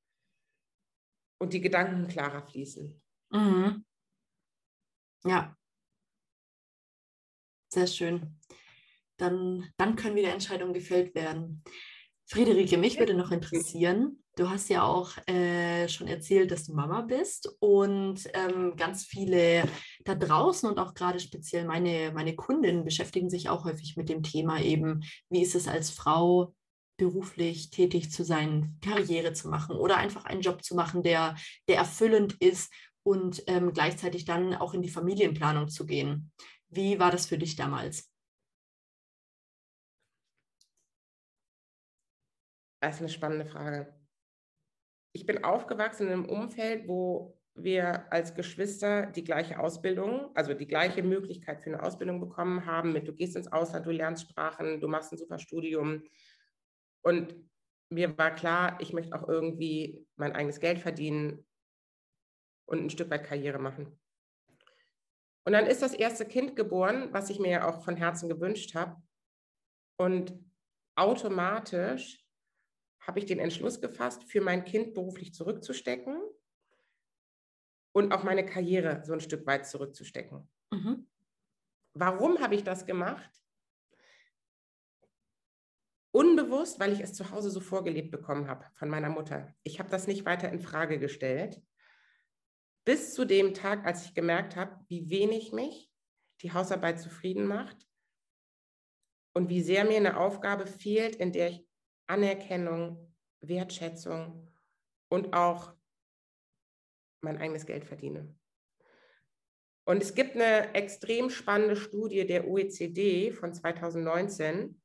und die Gedanken klarer fließen. Mhm. Ja. Sehr schön. Dann, dann können wieder Entscheidungen gefällt werden. Friederike, mich würde noch interessieren, du hast ja auch äh, schon erzählt, dass du Mama bist und ähm, ganz viele da draußen und auch gerade speziell meine, meine Kundinnen beschäftigen sich auch häufig mit dem Thema eben, wie ist es als Frau beruflich tätig zu sein, Karriere zu machen oder einfach einen Job zu machen, der, der erfüllend ist und ähm, gleichzeitig dann auch in die Familienplanung zu gehen. Wie war das für dich damals? Das ist eine spannende Frage. Ich bin aufgewachsen in einem Umfeld, wo wir als Geschwister die gleiche Ausbildung, also die gleiche Möglichkeit für eine Ausbildung bekommen haben, mit du gehst ins Ausland, du lernst Sprachen, du machst ein super Studium. Und mir war klar, ich möchte auch irgendwie mein eigenes Geld verdienen und ein Stück weit Karriere machen. Und dann ist das erste Kind geboren, was ich mir ja auch von Herzen gewünscht habe. Und automatisch habe ich den Entschluss gefasst, für mein Kind beruflich zurückzustecken und auch meine Karriere so ein Stück weit zurückzustecken. Mhm. Warum habe ich das gemacht? Unbewusst, weil ich es zu Hause so vorgelebt bekommen habe von meiner Mutter. Ich habe das nicht weiter in Frage gestellt. Bis zu dem Tag, als ich gemerkt habe, wie wenig mich die Hausarbeit zufrieden macht und wie sehr mir eine Aufgabe fehlt, in der ich Anerkennung, Wertschätzung und auch mein eigenes Geld verdiene. Und es gibt eine extrem spannende Studie der OECD von 2019,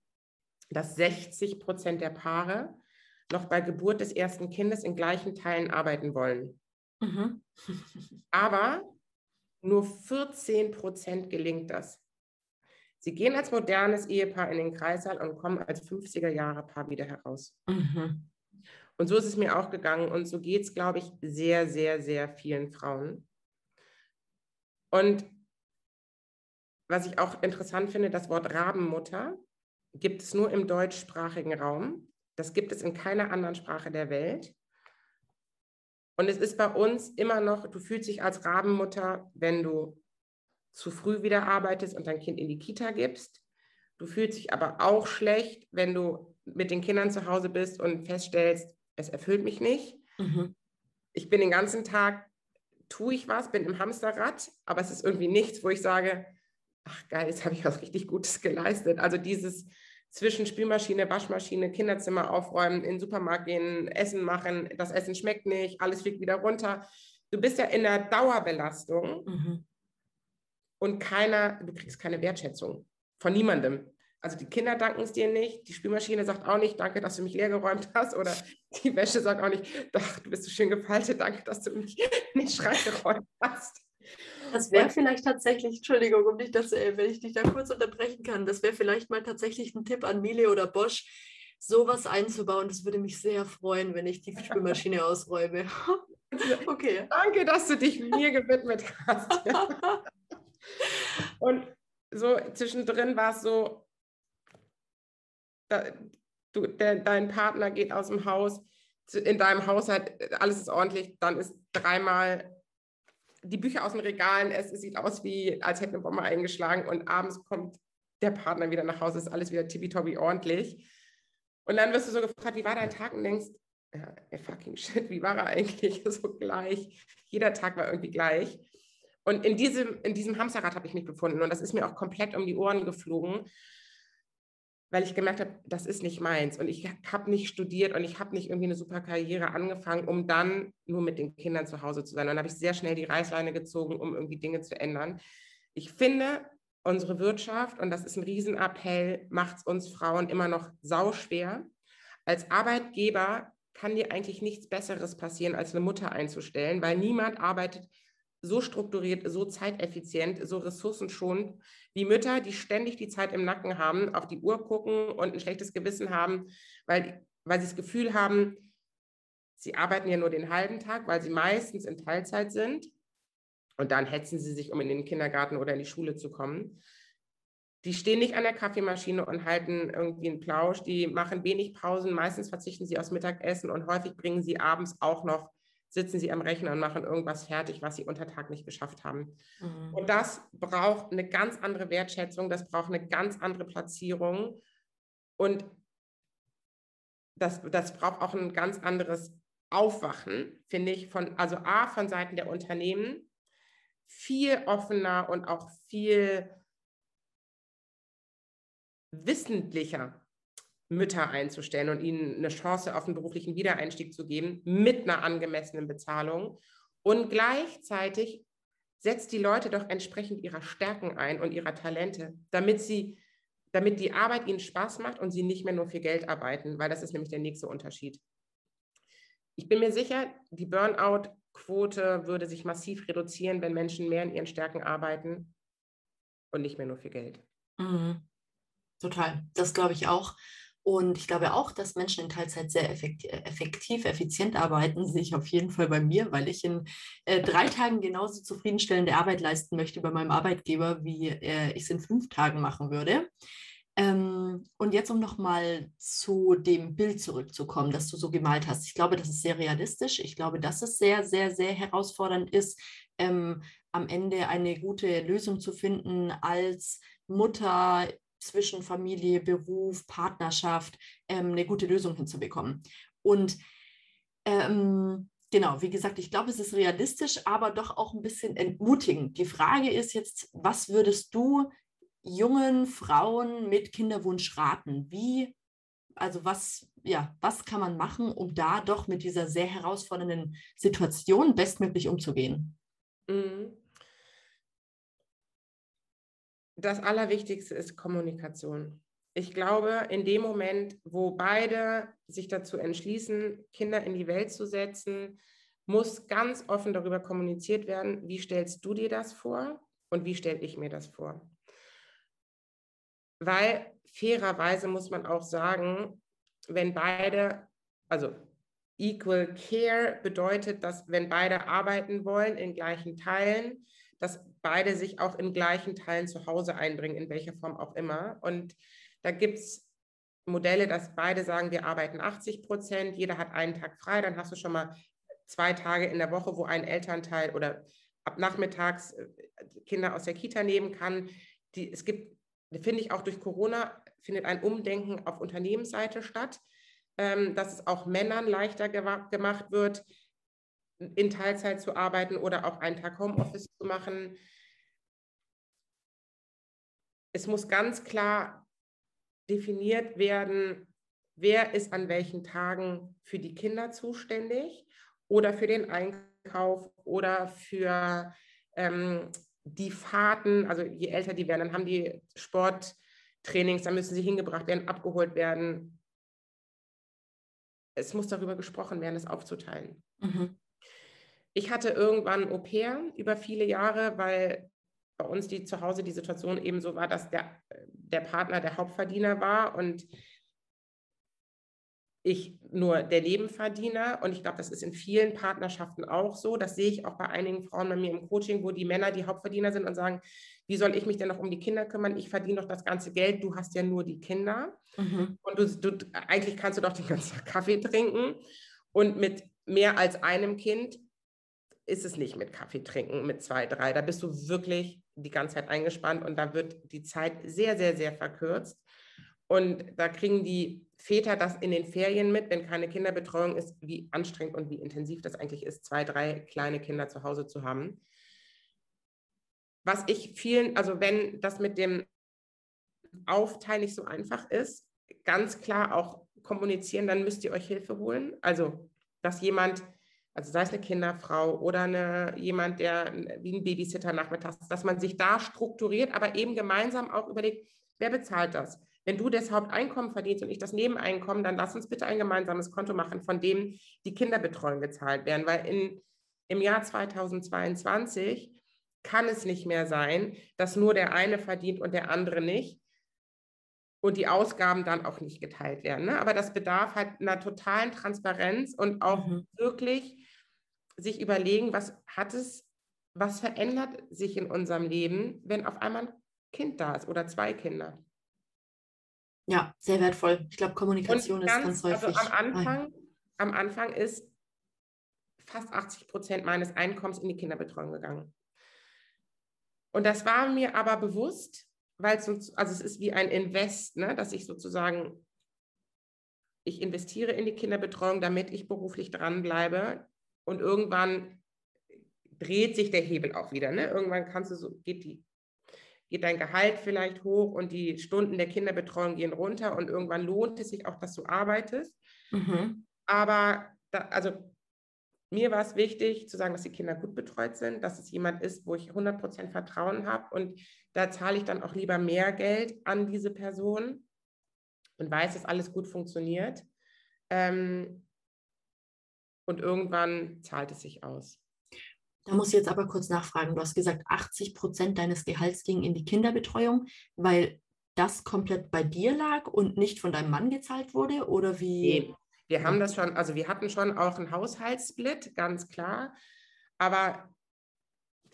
dass 60 Prozent der Paare noch bei Geburt des ersten Kindes in gleichen Teilen arbeiten wollen. Mhm. Aber nur 14 Prozent gelingt das. Sie gehen als modernes Ehepaar in den Kreissaal und kommen als 50er-Jahre-Paar wieder heraus. Mhm. Und so ist es mir auch gegangen und so geht es, glaube ich, sehr, sehr, sehr vielen Frauen. Und was ich auch interessant finde, das Wort Rabenmutter gibt es nur im deutschsprachigen Raum. Das gibt es in keiner anderen Sprache der Welt. Und es ist bei uns immer noch, du fühlst dich als Rabenmutter, wenn du zu früh wieder arbeitest und dein Kind in die Kita gibst. Du fühlst dich aber auch schlecht, wenn du mit den Kindern zu Hause bist und feststellst, es erfüllt mich nicht. Mhm. Ich bin den ganzen Tag, tue ich was, bin im Hamsterrad, aber es ist irgendwie nichts, wo ich sage, ach geil, jetzt habe ich was richtig Gutes geleistet. Also dieses zwischen Spülmaschine, Waschmaschine, Kinderzimmer aufräumen, in den Supermarkt gehen, Essen machen, das Essen schmeckt nicht, alles fliegt wieder runter. Du bist ja in der Dauerbelastung mhm. und keiner, du kriegst keine Wertschätzung von niemandem. Also die Kinder danken es dir nicht, die Spülmaschine sagt auch nicht, danke, dass du mich leer geräumt hast oder die Wäsche sagt auch nicht, doch, du bist so schön gefaltet, danke, dass du mich in den Schrank geräumt hast. Das wäre vielleicht tatsächlich, Entschuldigung, um nicht, dass, äh, wenn ich dich da kurz unterbrechen kann, das wäre vielleicht mal tatsächlich ein Tipp an Miele oder Bosch, sowas einzubauen. Das würde mich sehr freuen, wenn ich die Spülmaschine ausräume. okay. Danke, dass du dich mir gewidmet hast. Und so zwischendrin war es so, da, du, der, dein Partner geht aus dem Haus, in deinem Haushalt, alles ist ordentlich, dann ist dreimal die Bücher aus den Regalen, es, sieht aus wie, als hätte eine Bombe eingeschlagen und abends kommt der Partner wieder nach Hause, ist alles wieder tippitoppi ordentlich. Und dann wirst du so gefragt, wie war dein Tag? Und denkst, ja, fucking shit, wie war er eigentlich? So gleich. Jeder Tag war irgendwie gleich. Und in diesem, in diesem Hamsterrad habe ich mich befunden und das ist mir auch komplett um die Ohren geflogen. Weil ich gemerkt habe, das ist nicht meins und ich habe nicht studiert und ich habe nicht irgendwie eine super Karriere angefangen, um dann nur mit den Kindern zu Hause zu sein. Und dann habe ich sehr schnell die Reißleine gezogen, um irgendwie Dinge zu ändern. Ich finde, unsere Wirtschaft, und das ist ein Riesenappell, macht es uns Frauen immer noch sauschwer. Als Arbeitgeber kann dir eigentlich nichts Besseres passieren, als eine Mutter einzustellen, weil niemand arbeitet so strukturiert, so zeiteffizient, so ressourcenschonend wie Mütter, die ständig die Zeit im Nacken haben, auf die Uhr gucken und ein schlechtes Gewissen haben, weil, weil sie das Gefühl haben, sie arbeiten ja nur den halben Tag, weil sie meistens in Teilzeit sind. Und dann hetzen sie sich, um in den Kindergarten oder in die Schule zu kommen. Die stehen nicht an der Kaffeemaschine und halten irgendwie einen Plausch. Die machen wenig Pausen. Meistens verzichten sie aufs Mittagessen und häufig bringen sie abends auch noch sitzen sie am Rechner und machen irgendwas fertig, was sie unter Tag nicht geschafft haben. Mhm. Und das braucht eine ganz andere Wertschätzung, das braucht eine ganz andere Platzierung und das, das braucht auch ein ganz anderes Aufwachen, finde ich, von, also A, von Seiten der Unternehmen, viel offener und auch viel wissentlicher Mütter einzustellen und ihnen eine Chance auf einen beruflichen Wiedereinstieg zu geben mit einer angemessenen Bezahlung. Und gleichzeitig setzt die Leute doch entsprechend ihrer Stärken ein und ihrer Talente, damit sie, damit die Arbeit ihnen Spaß macht und sie nicht mehr nur für Geld arbeiten, weil das ist nämlich der nächste Unterschied. Ich bin mir sicher, die Burnout-Quote würde sich massiv reduzieren, wenn Menschen mehr in ihren Stärken arbeiten und nicht mehr nur für Geld. Mhm. Total, das glaube ich auch. Und ich glaube auch, dass Menschen in Teilzeit sehr effektiv, effizient arbeiten, sehe ich auf jeden Fall bei mir, weil ich in äh, drei Tagen genauso zufriedenstellende Arbeit leisten möchte bei meinem Arbeitgeber, wie äh, ich es in fünf Tagen machen würde. Ähm, und jetzt, um nochmal zu dem Bild zurückzukommen, das du so gemalt hast. Ich glaube, das ist sehr realistisch. Ich glaube, dass es sehr, sehr, sehr herausfordernd ist, ähm, am Ende eine gute Lösung zu finden als Mutter zwischen Familie, Beruf, Partnerschaft ähm, eine gute Lösung hinzubekommen. Und ähm, genau, wie gesagt, ich glaube, es ist realistisch, aber doch auch ein bisschen entmutigend. Die Frage ist jetzt, was würdest du jungen Frauen mit Kinderwunsch raten? Wie, also was, ja, was kann man machen, um da doch mit dieser sehr herausfordernden Situation bestmöglich umzugehen? Mhm das Allerwichtigste ist Kommunikation. Ich glaube, in dem Moment, wo beide sich dazu entschließen, Kinder in die Welt zu setzen, muss ganz offen darüber kommuniziert werden, wie stellst du dir das vor und wie stelle ich mir das vor. Weil fairerweise muss man auch sagen, wenn beide, also Equal Care bedeutet, dass wenn beide arbeiten wollen in gleichen Teilen, dass beide sich auch in gleichen Teilen zu Hause einbringen, in welcher Form auch immer. Und da gibt es Modelle, dass beide sagen, wir arbeiten 80 Prozent, jeder hat einen Tag frei, dann hast du schon mal zwei Tage in der Woche, wo ein Elternteil oder ab nachmittags äh, Kinder aus der Kita nehmen kann. Die, es gibt, finde ich, auch durch Corona findet ein Umdenken auf Unternehmensseite statt, ähm, dass es auch Männern leichter gemacht wird, in Teilzeit zu arbeiten oder auch einen Tag Homeoffice zu machen. Es muss ganz klar definiert werden, wer ist an welchen Tagen für die Kinder zuständig oder für den Einkauf oder für ähm, die Fahrten. Also je älter die werden, dann haben die Sporttrainings, dann müssen sie hingebracht werden, abgeholt werden. Es muss darüber gesprochen werden, es aufzuteilen. Mhm. Ich hatte irgendwann Au pair über viele Jahre, weil bei uns die zu Hause die Situation eben so war, dass der, der Partner der Hauptverdiener war und ich nur der Nebenverdiener. Und ich glaube, das ist in vielen Partnerschaften auch so. Das sehe ich auch bei einigen Frauen bei mir im Coaching, wo die Männer die Hauptverdiener sind und sagen, wie soll ich mich denn noch um die Kinder kümmern? Ich verdiene doch das ganze Geld, du hast ja nur die Kinder. Mhm. Und du, du, eigentlich kannst du doch den ganzen Kaffee trinken. Und mit mehr als einem Kind ist es nicht mit Kaffee trinken, mit zwei, drei. Da bist du wirklich die ganze Zeit eingespannt und da wird die Zeit sehr, sehr, sehr verkürzt. Und da kriegen die Väter das in den Ferien mit, wenn keine Kinderbetreuung ist, wie anstrengend und wie intensiv das eigentlich ist, zwei, drei kleine Kinder zu Hause zu haben. Was ich vielen, also wenn das mit dem Aufteilen nicht so einfach ist, ganz klar auch kommunizieren, dann müsst ihr euch Hilfe holen. Also, dass jemand, also sei es eine Kinderfrau oder eine, jemand, der wie ein Babysitter nachmittags, dass man sich da strukturiert, aber eben gemeinsam auch überlegt, wer bezahlt das? Wenn du das Haupteinkommen verdienst und ich das Nebeneinkommen, dann lass uns bitte ein gemeinsames Konto machen, von dem die Kinderbetreuung gezahlt werden, weil in, im Jahr 2022 kann es nicht mehr sein, dass nur der eine verdient und der andere nicht und die Ausgaben dann auch nicht geteilt werden. Ne? Aber das bedarf halt einer totalen Transparenz und auch mhm. wirklich sich überlegen, was hat es, was verändert sich in unserem Leben, wenn auf einmal ein Kind da ist oder zwei Kinder. Ja, sehr wertvoll. Ich glaube, Kommunikation ganz, ist ganz häufig. Also am Anfang, am Anfang ist fast 80 Prozent meines Einkommens in die Kinderbetreuung gegangen. Und das war mir aber bewusst, weil es, also es ist wie ein Invest, ne, dass ich sozusagen, ich investiere in die Kinderbetreuung, damit ich beruflich dranbleibe und irgendwann dreht sich der Hebel auch wieder. Ne? Irgendwann kannst du so, geht die geht dein Gehalt vielleicht hoch und die Stunden der Kinderbetreuung gehen runter und irgendwann lohnt es sich auch, dass du arbeitest. Mhm. Aber da, also mir war es wichtig zu sagen, dass die Kinder gut betreut sind, dass es jemand ist, wo ich 100% Vertrauen habe und da zahle ich dann auch lieber mehr Geld an diese Person und weiß, dass alles gut funktioniert. Ähm, und irgendwann zahlt es sich aus. Da muss ich jetzt aber kurz nachfragen. Du hast gesagt, 80 Prozent deines Gehalts ging in die Kinderbetreuung, weil das komplett bei dir lag und nicht von deinem Mann gezahlt wurde? Oder wie? Nee, wir haben das schon, also wir hatten schon auch einen Haushaltssplit, ganz klar. Aber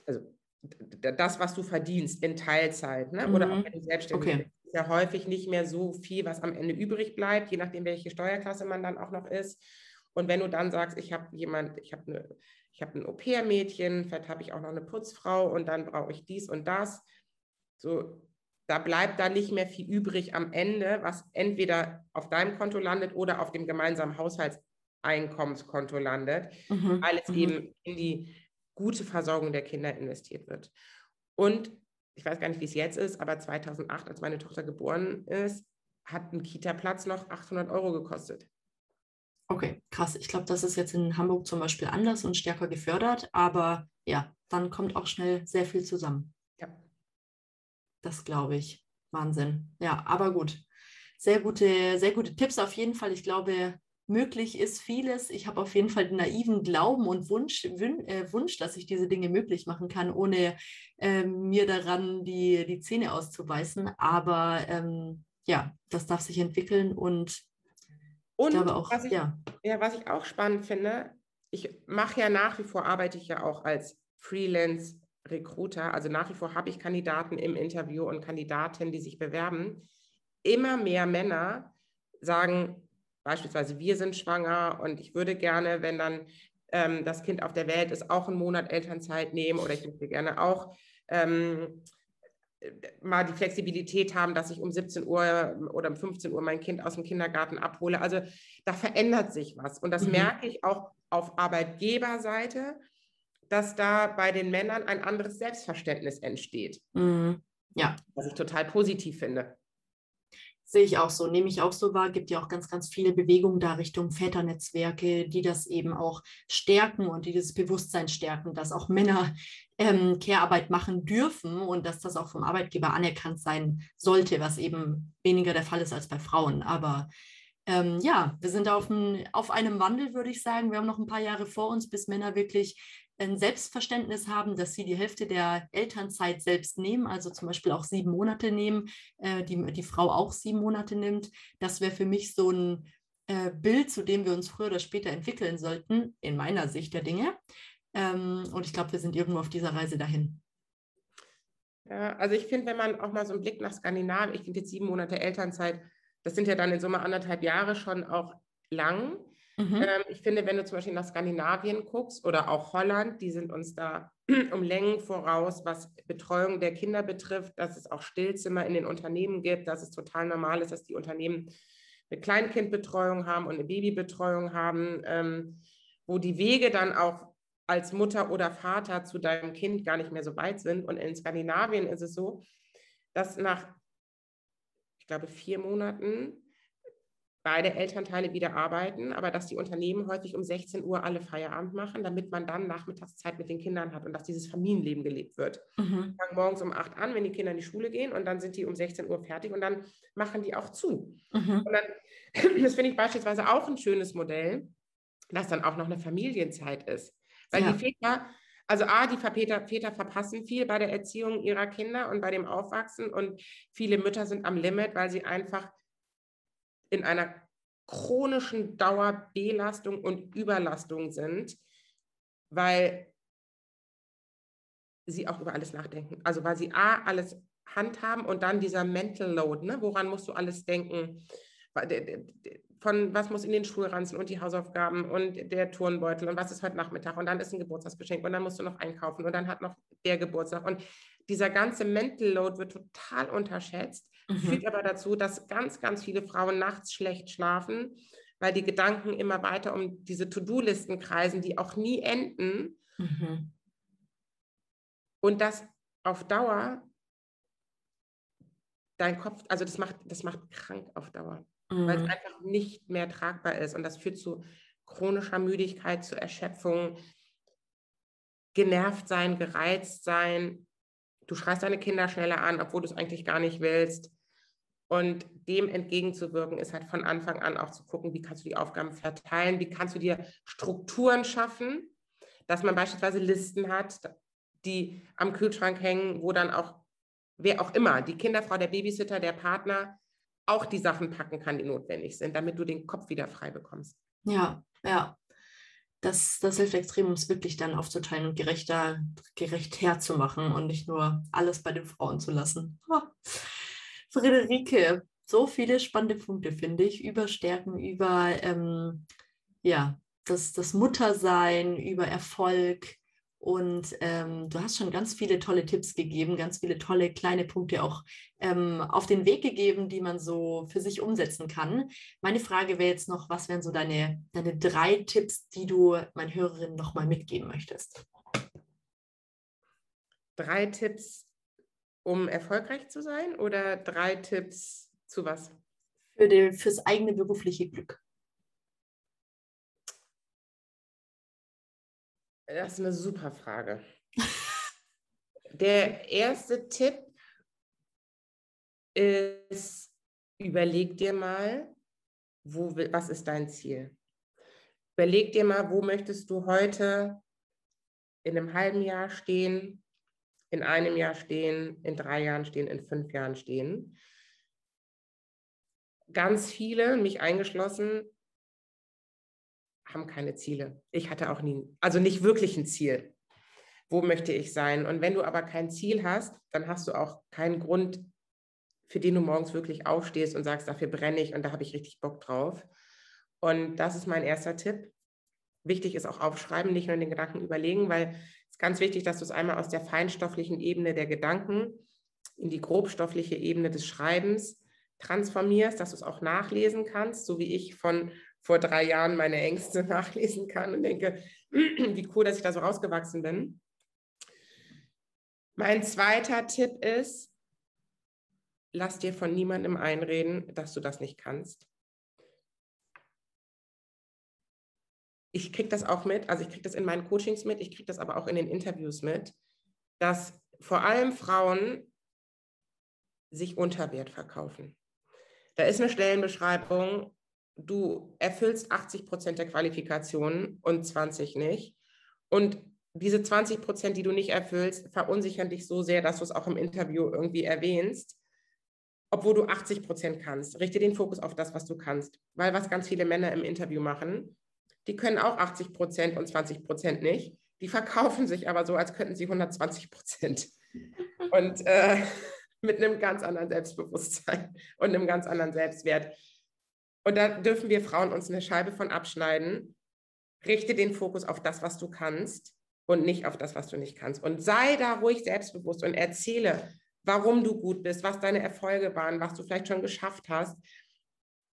also das, was du verdienst in Teilzeit, ne? oder mhm. auch wenn du selbstständig okay. bist, ist ja häufig nicht mehr so viel, was am Ende übrig bleibt, je nachdem, welche Steuerklasse man dann auch noch ist. Und wenn du dann sagst, ich habe jemand, ich habe eine ich habe ein Au-pair-Mädchen, vielleicht habe ich auch noch eine Putzfrau und dann brauche ich dies und das. So, da bleibt da nicht mehr viel übrig am Ende, was entweder auf deinem Konto landet oder auf dem gemeinsamen Haushaltseinkommenskonto landet, mhm. weil es mhm. eben in die gute Versorgung der Kinder investiert wird. Und ich weiß gar nicht, wie es jetzt ist, aber 2008, als meine Tochter geboren ist, hat ein Kita-Platz noch 800 Euro gekostet. Okay, krass. Ich glaube, das ist jetzt in Hamburg zum Beispiel anders und stärker gefördert, aber ja, dann kommt auch schnell sehr viel zusammen. Ja. Das glaube ich. Wahnsinn. Ja, aber gut. Sehr gute, sehr gute Tipps auf jeden Fall. Ich glaube, möglich ist vieles. Ich habe auf jeden Fall den naiven Glauben und Wunsch, Wün, äh, Wunsch dass ich diese Dinge möglich machen kann, ohne äh, mir daran die, die Zähne auszubeißen. Aber ähm, ja, das darf sich entwickeln und und auch, was ich, ja. ja, was ich auch spannend finde, ich mache ja nach wie vor, arbeite ich ja auch als Freelance Recruiter, also nach wie vor habe ich Kandidaten im Interview und Kandidatinnen, die sich bewerben. Immer mehr Männer sagen beispielsweise, wir sind schwanger und ich würde gerne, wenn dann ähm, das Kind auf der Welt ist, auch einen Monat Elternzeit nehmen oder ich möchte gerne auch ähm, mal die Flexibilität haben, dass ich um 17 Uhr oder um 15 Uhr mein Kind aus dem Kindergarten abhole. Also da verändert sich was. Und das mhm. merke ich auch auf Arbeitgeberseite, dass da bei den Männern ein anderes Selbstverständnis entsteht. Mhm. Ja. Was ich total positiv finde. Sehe ich auch so, nehme ich auch so wahr. Gibt ja auch ganz, ganz viele Bewegungen da Richtung Väternetzwerke, die das eben auch stärken und die das Bewusstsein stärken, dass auch Männer ähm, Care-Arbeit machen dürfen und dass das auch vom Arbeitgeber anerkannt sein sollte, was eben weniger der Fall ist als bei Frauen. Aber ähm, ja, wir sind auf, ein, auf einem Wandel, würde ich sagen. Wir haben noch ein paar Jahre vor uns, bis Männer wirklich ein Selbstverständnis haben, dass sie die Hälfte der Elternzeit selbst nehmen, also zum Beispiel auch sieben Monate nehmen, äh, die, die Frau auch sieben Monate nimmt. Das wäre für mich so ein äh, Bild, zu dem wir uns früher oder später entwickeln sollten, in meiner Sicht der Dinge. Ähm, und ich glaube, wir sind irgendwo auf dieser Reise dahin. Ja, also ich finde, wenn man auch mal so einen Blick nach Skandinavien, ich finde jetzt sieben Monate Elternzeit, das sind ja dann in Summe anderthalb Jahre schon auch lang. Mhm. Ähm, ich finde, wenn du zum Beispiel nach Skandinavien guckst oder auch Holland, die sind uns da um Längen voraus, was Betreuung der Kinder betrifft, dass es auch Stillzimmer in den Unternehmen gibt, dass es total normal ist, dass die Unternehmen eine Kleinkindbetreuung haben und eine Babybetreuung haben, ähm, wo die Wege dann auch als Mutter oder Vater zu deinem Kind gar nicht mehr so weit sind. Und in Skandinavien ist es so, dass nach glaube, vier Monaten beide Elternteile wieder arbeiten, aber dass die Unternehmen häufig um 16 Uhr alle Feierabend machen, damit man dann Nachmittagszeit mit den Kindern hat und dass dieses Familienleben gelebt wird. Mhm. Fangen morgens um 8 an, wenn die Kinder in die Schule gehen und dann sind die um 16 Uhr fertig und dann machen die auch zu. Mhm. Und dann, das finde ich beispielsweise auch ein schönes Modell, dass dann auch noch eine Familienzeit ist. Weil ja. die Väter, also A, die Väter, Väter verpassen viel bei der Erziehung ihrer Kinder und bei dem Aufwachsen und viele Mütter sind am Limit, weil sie einfach in einer chronischen Dauerbelastung und Überlastung sind, weil sie auch über alles nachdenken. Also weil sie A, alles handhaben und dann dieser Mental Load, ne? woran musst du alles denken? Von was muss in den Schulranzen und die Hausaufgaben und der Turnbeutel und was ist heute Nachmittag und dann ist ein Geburtstagsgeschenk und dann musst du noch einkaufen und dann hat noch der Geburtstag und dieser ganze Mental Load wird total unterschätzt, mhm. führt aber dazu, dass ganz, ganz viele Frauen nachts schlecht schlafen, weil die Gedanken immer weiter um diese To-Do-Listen kreisen, die auch nie enden. Mhm. Und das auf Dauer dein Kopf, also das macht, das macht krank auf Dauer, mhm. weil es einfach nicht mehr tragbar ist. Und das führt zu chronischer Müdigkeit, zu Erschöpfung, genervt sein, gereizt sein, Du schreist deine Kinder schneller an, obwohl du es eigentlich gar nicht willst. Und dem entgegenzuwirken, ist halt von Anfang an auch zu gucken, wie kannst du die Aufgaben verteilen, wie kannst du dir Strukturen schaffen, dass man beispielsweise Listen hat, die am Kühlschrank hängen, wo dann auch, wer auch immer, die Kinderfrau, der Babysitter, der Partner, auch die Sachen packen kann, die notwendig sind, damit du den Kopf wieder frei bekommst. Ja, ja das, das hilft extrem, um es wirklich dann aufzuteilen und gerechter, gerecht herzumachen und nicht nur alles bei den Frauen zu lassen. Oh. Friederike, so viele spannende Punkte, finde ich, über Stärken, über ähm, ja, das, das Muttersein, über Erfolg, und ähm, du hast schon ganz viele tolle Tipps gegeben, ganz viele tolle kleine Punkte auch ähm, auf den Weg gegeben, die man so für sich umsetzen kann. Meine Frage wäre jetzt noch, was wären so deine, deine drei Tipps, die du meinen Hörerinnen nochmal mitgeben möchtest? Drei Tipps, um erfolgreich zu sein oder drei Tipps zu was? Für die, fürs eigene berufliche Glück. Das ist eine super Frage. Der erste Tipp ist, überleg dir mal, wo, was ist dein Ziel? Überleg dir mal, wo möchtest du heute in einem halben Jahr stehen, in einem Jahr stehen, in drei Jahren stehen, in fünf Jahren stehen. Ganz viele, mich eingeschlossen, haben keine Ziele. Ich hatte auch nie, also nicht wirklich ein Ziel. Wo möchte ich sein? Und wenn du aber kein Ziel hast, dann hast du auch keinen Grund, für den du morgens wirklich aufstehst und sagst, dafür brenne ich und da habe ich richtig Bock drauf. Und das ist mein erster Tipp. Wichtig ist auch aufschreiben, nicht nur den Gedanken überlegen, weil ganz wichtig, dass du es einmal aus der feinstofflichen Ebene der Gedanken in die grobstoffliche Ebene des Schreibens transformierst, dass du es auch nachlesen kannst, so wie ich von vor drei Jahren meine Ängste nachlesen kann und denke, wie cool, dass ich da so rausgewachsen bin. Mein zweiter Tipp ist, lass dir von niemandem einreden, dass du das nicht kannst. Ich kriege das auch mit, also ich kriege das in meinen Coachings mit, ich kriege das aber auch in den Interviews mit, dass vor allem Frauen sich unter Wert verkaufen. Da ist eine Stellenbeschreibung du erfüllst 80 Prozent der Qualifikationen und 20 nicht. Und diese 20 Prozent, die du nicht erfüllst, verunsichern dich so sehr, dass du es auch im Interview irgendwie erwähnst, obwohl du 80 Prozent kannst. Richte den Fokus auf das, was du kannst. Weil was ganz viele Männer im Interview machen, die können auch 80 Prozent und 20 Prozent nicht. Die verkaufen sich aber so, als könnten sie 120 Prozent. Und äh, mit einem ganz anderen Selbstbewusstsein und einem ganz anderen Selbstwert. Und da dürfen wir Frauen uns eine Scheibe von abschneiden. Richte den Fokus auf das, was du kannst und nicht auf das, was du nicht kannst. Und sei da ruhig selbstbewusst und erzähle, warum du gut bist, was deine Erfolge waren, was du vielleicht schon geschafft hast.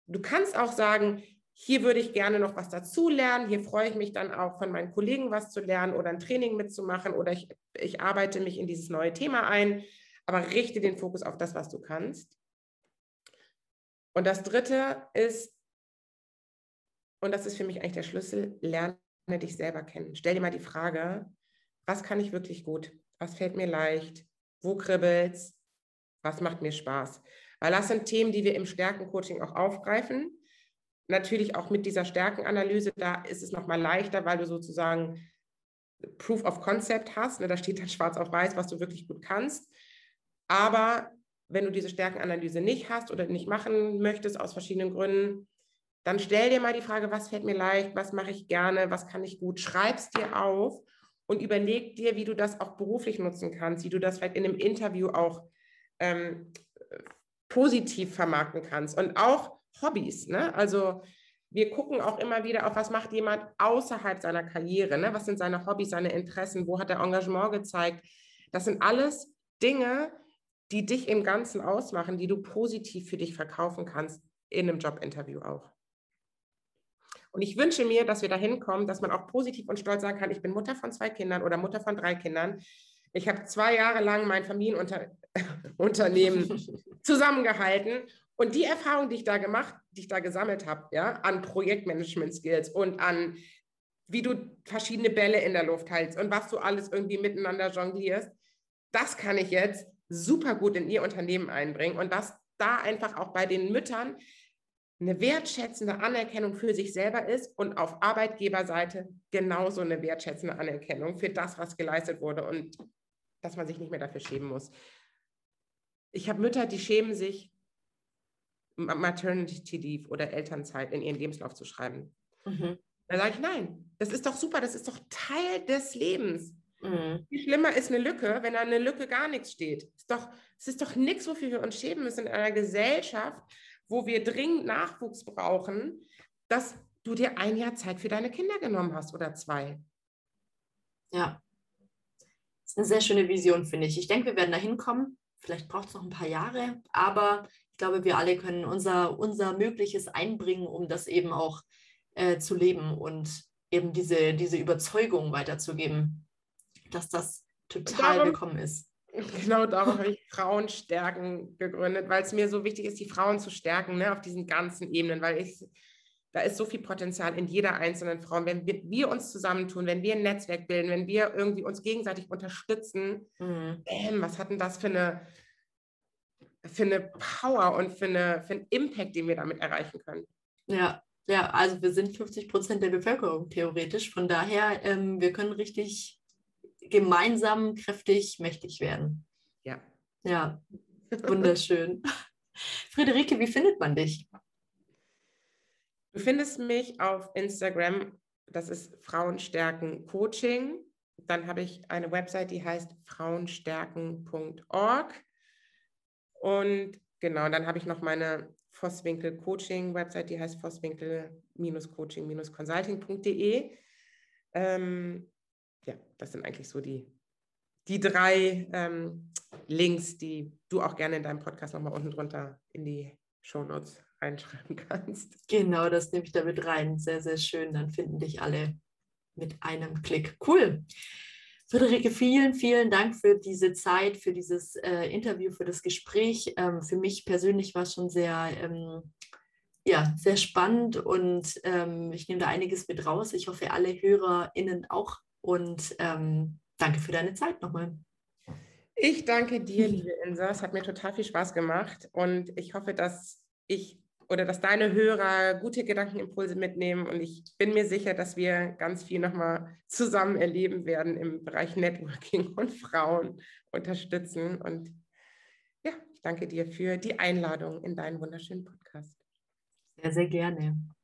Du kannst auch sagen, hier würde ich gerne noch was dazu lernen. Hier freue ich mich dann auch von meinen Kollegen was zu lernen oder ein Training mitzumachen oder ich, ich arbeite mich in dieses neue Thema ein. Aber richte den Fokus auf das, was du kannst. Und das dritte ist, und das ist für mich eigentlich der Schlüssel, lerne dich selber kennen. Stell dir mal die Frage, was kann ich wirklich gut? Was fällt mir leicht? Wo kribbelt's? Was macht mir Spaß? Weil das sind Themen, die wir im Stärkencoaching auch aufgreifen. Natürlich auch mit dieser Stärkenanalyse, da ist es nochmal leichter, weil du sozusagen Proof of Concept hast. Ne? Da steht dann schwarz auf weiß, was du wirklich gut kannst. Aber wenn du diese Stärkenanalyse nicht hast oder nicht machen möchtest aus verschiedenen Gründen, dann stell dir mal die Frage, was fällt mir leicht, was mache ich gerne, was kann ich gut, schreib es dir auf und überleg dir, wie du das auch beruflich nutzen kannst, wie du das vielleicht in einem Interview auch ähm, positiv vermarkten kannst und auch Hobbys. Ne? Also wir gucken auch immer wieder auf, was macht jemand außerhalb seiner Karriere, ne? was sind seine Hobbys, seine Interessen, wo hat er Engagement gezeigt. Das sind alles Dinge, die dich im Ganzen ausmachen, die du positiv für dich verkaufen kannst in einem Jobinterview auch. Und ich wünsche mir, dass wir dahin kommen, dass man auch positiv und stolz sagen kann, ich bin Mutter von zwei Kindern oder Mutter von drei Kindern. Ich habe zwei Jahre lang mein Familienunternehmen zusammengehalten. Und die Erfahrung, die ich da gemacht, die ich da gesammelt habe, ja, an Projektmanagement-Skills und an wie du verschiedene Bälle in der Luft hältst und was du alles irgendwie miteinander jonglierst, das kann ich jetzt super gut in ihr Unternehmen einbringen und dass da einfach auch bei den Müttern eine wertschätzende Anerkennung für sich selber ist und auf Arbeitgeberseite genauso eine wertschätzende Anerkennung für das, was geleistet wurde und dass man sich nicht mehr dafür schämen muss. Ich habe Mütter, die schämen sich, Maternity Leave oder Elternzeit in ihren Lebenslauf zu schreiben. Mhm. Da sage ich, nein, das ist doch super, das ist doch Teil des Lebens. Mhm. Viel schlimmer ist eine Lücke, wenn da eine Lücke gar nichts steht. Ist doch, es ist doch nichts, wofür wir uns schämen müssen in einer Gesellschaft, wo wir dringend Nachwuchs brauchen, dass du dir ein Jahr Zeit für deine Kinder genommen hast oder zwei. Ja, das ist eine sehr schöne Vision, finde ich. Ich denke, wir werden da hinkommen. Vielleicht braucht es noch ein paar Jahre, aber ich glaube, wir alle können unser, unser Mögliches einbringen, um das eben auch äh, zu leben und eben diese, diese Überzeugung weiterzugeben, dass das total darum, willkommen ist. Genau darum habe ich Frauenstärken gegründet, weil es mir so wichtig ist, die Frauen zu stärken, ne, auf diesen ganzen Ebenen, weil ich, da ist so viel Potenzial in jeder einzelnen Frau. Wenn wir, wir uns zusammentun, wenn wir ein Netzwerk bilden, wenn wir irgendwie uns gegenseitig unterstützen, mhm. Bäm, was hat denn das für eine, für eine Power und für, eine, für einen Impact, den wir damit erreichen können? Ja, ja, also wir sind 50 Prozent der Bevölkerung theoretisch. Von daher, ähm, wir können richtig gemeinsam kräftig mächtig werden. Ja. Ja, wunderschön. Friederike, wie findet man dich? Du findest mich auf Instagram, das ist Frauenstärken Coaching. Dann habe ich eine Website, die heißt frauenstärken.org. Und genau, dann habe ich noch meine Vosswinkel Coaching Website, die heißt vosswinkel-coaching-consulting.de. Ähm, ja, das sind eigentlich so die, die drei ähm, Links, die du auch gerne in deinem Podcast nochmal unten drunter in die Shownotes reinschreiben kannst. Genau, das nehme ich da mit rein. Sehr, sehr schön. Dann finden dich alle mit einem Klick. Cool. Friederike, vielen, vielen Dank für diese Zeit, für dieses äh, Interview, für das Gespräch. Ähm, für mich persönlich war es schon sehr, ähm, ja, sehr spannend und ähm, ich nehme da einiges mit raus. Ich hoffe, alle HörerInnen auch und ähm, danke für deine Zeit nochmal. Ich danke dir, liebe Insa. Es hat mir total viel Spaß gemacht und ich hoffe, dass ich oder dass deine Hörer gute Gedankenimpulse mitnehmen und ich bin mir sicher, dass wir ganz viel nochmal zusammen erleben werden im Bereich Networking und Frauen unterstützen. Und ja, ich danke dir für die Einladung in deinen wunderschönen Podcast. Sehr, sehr gerne.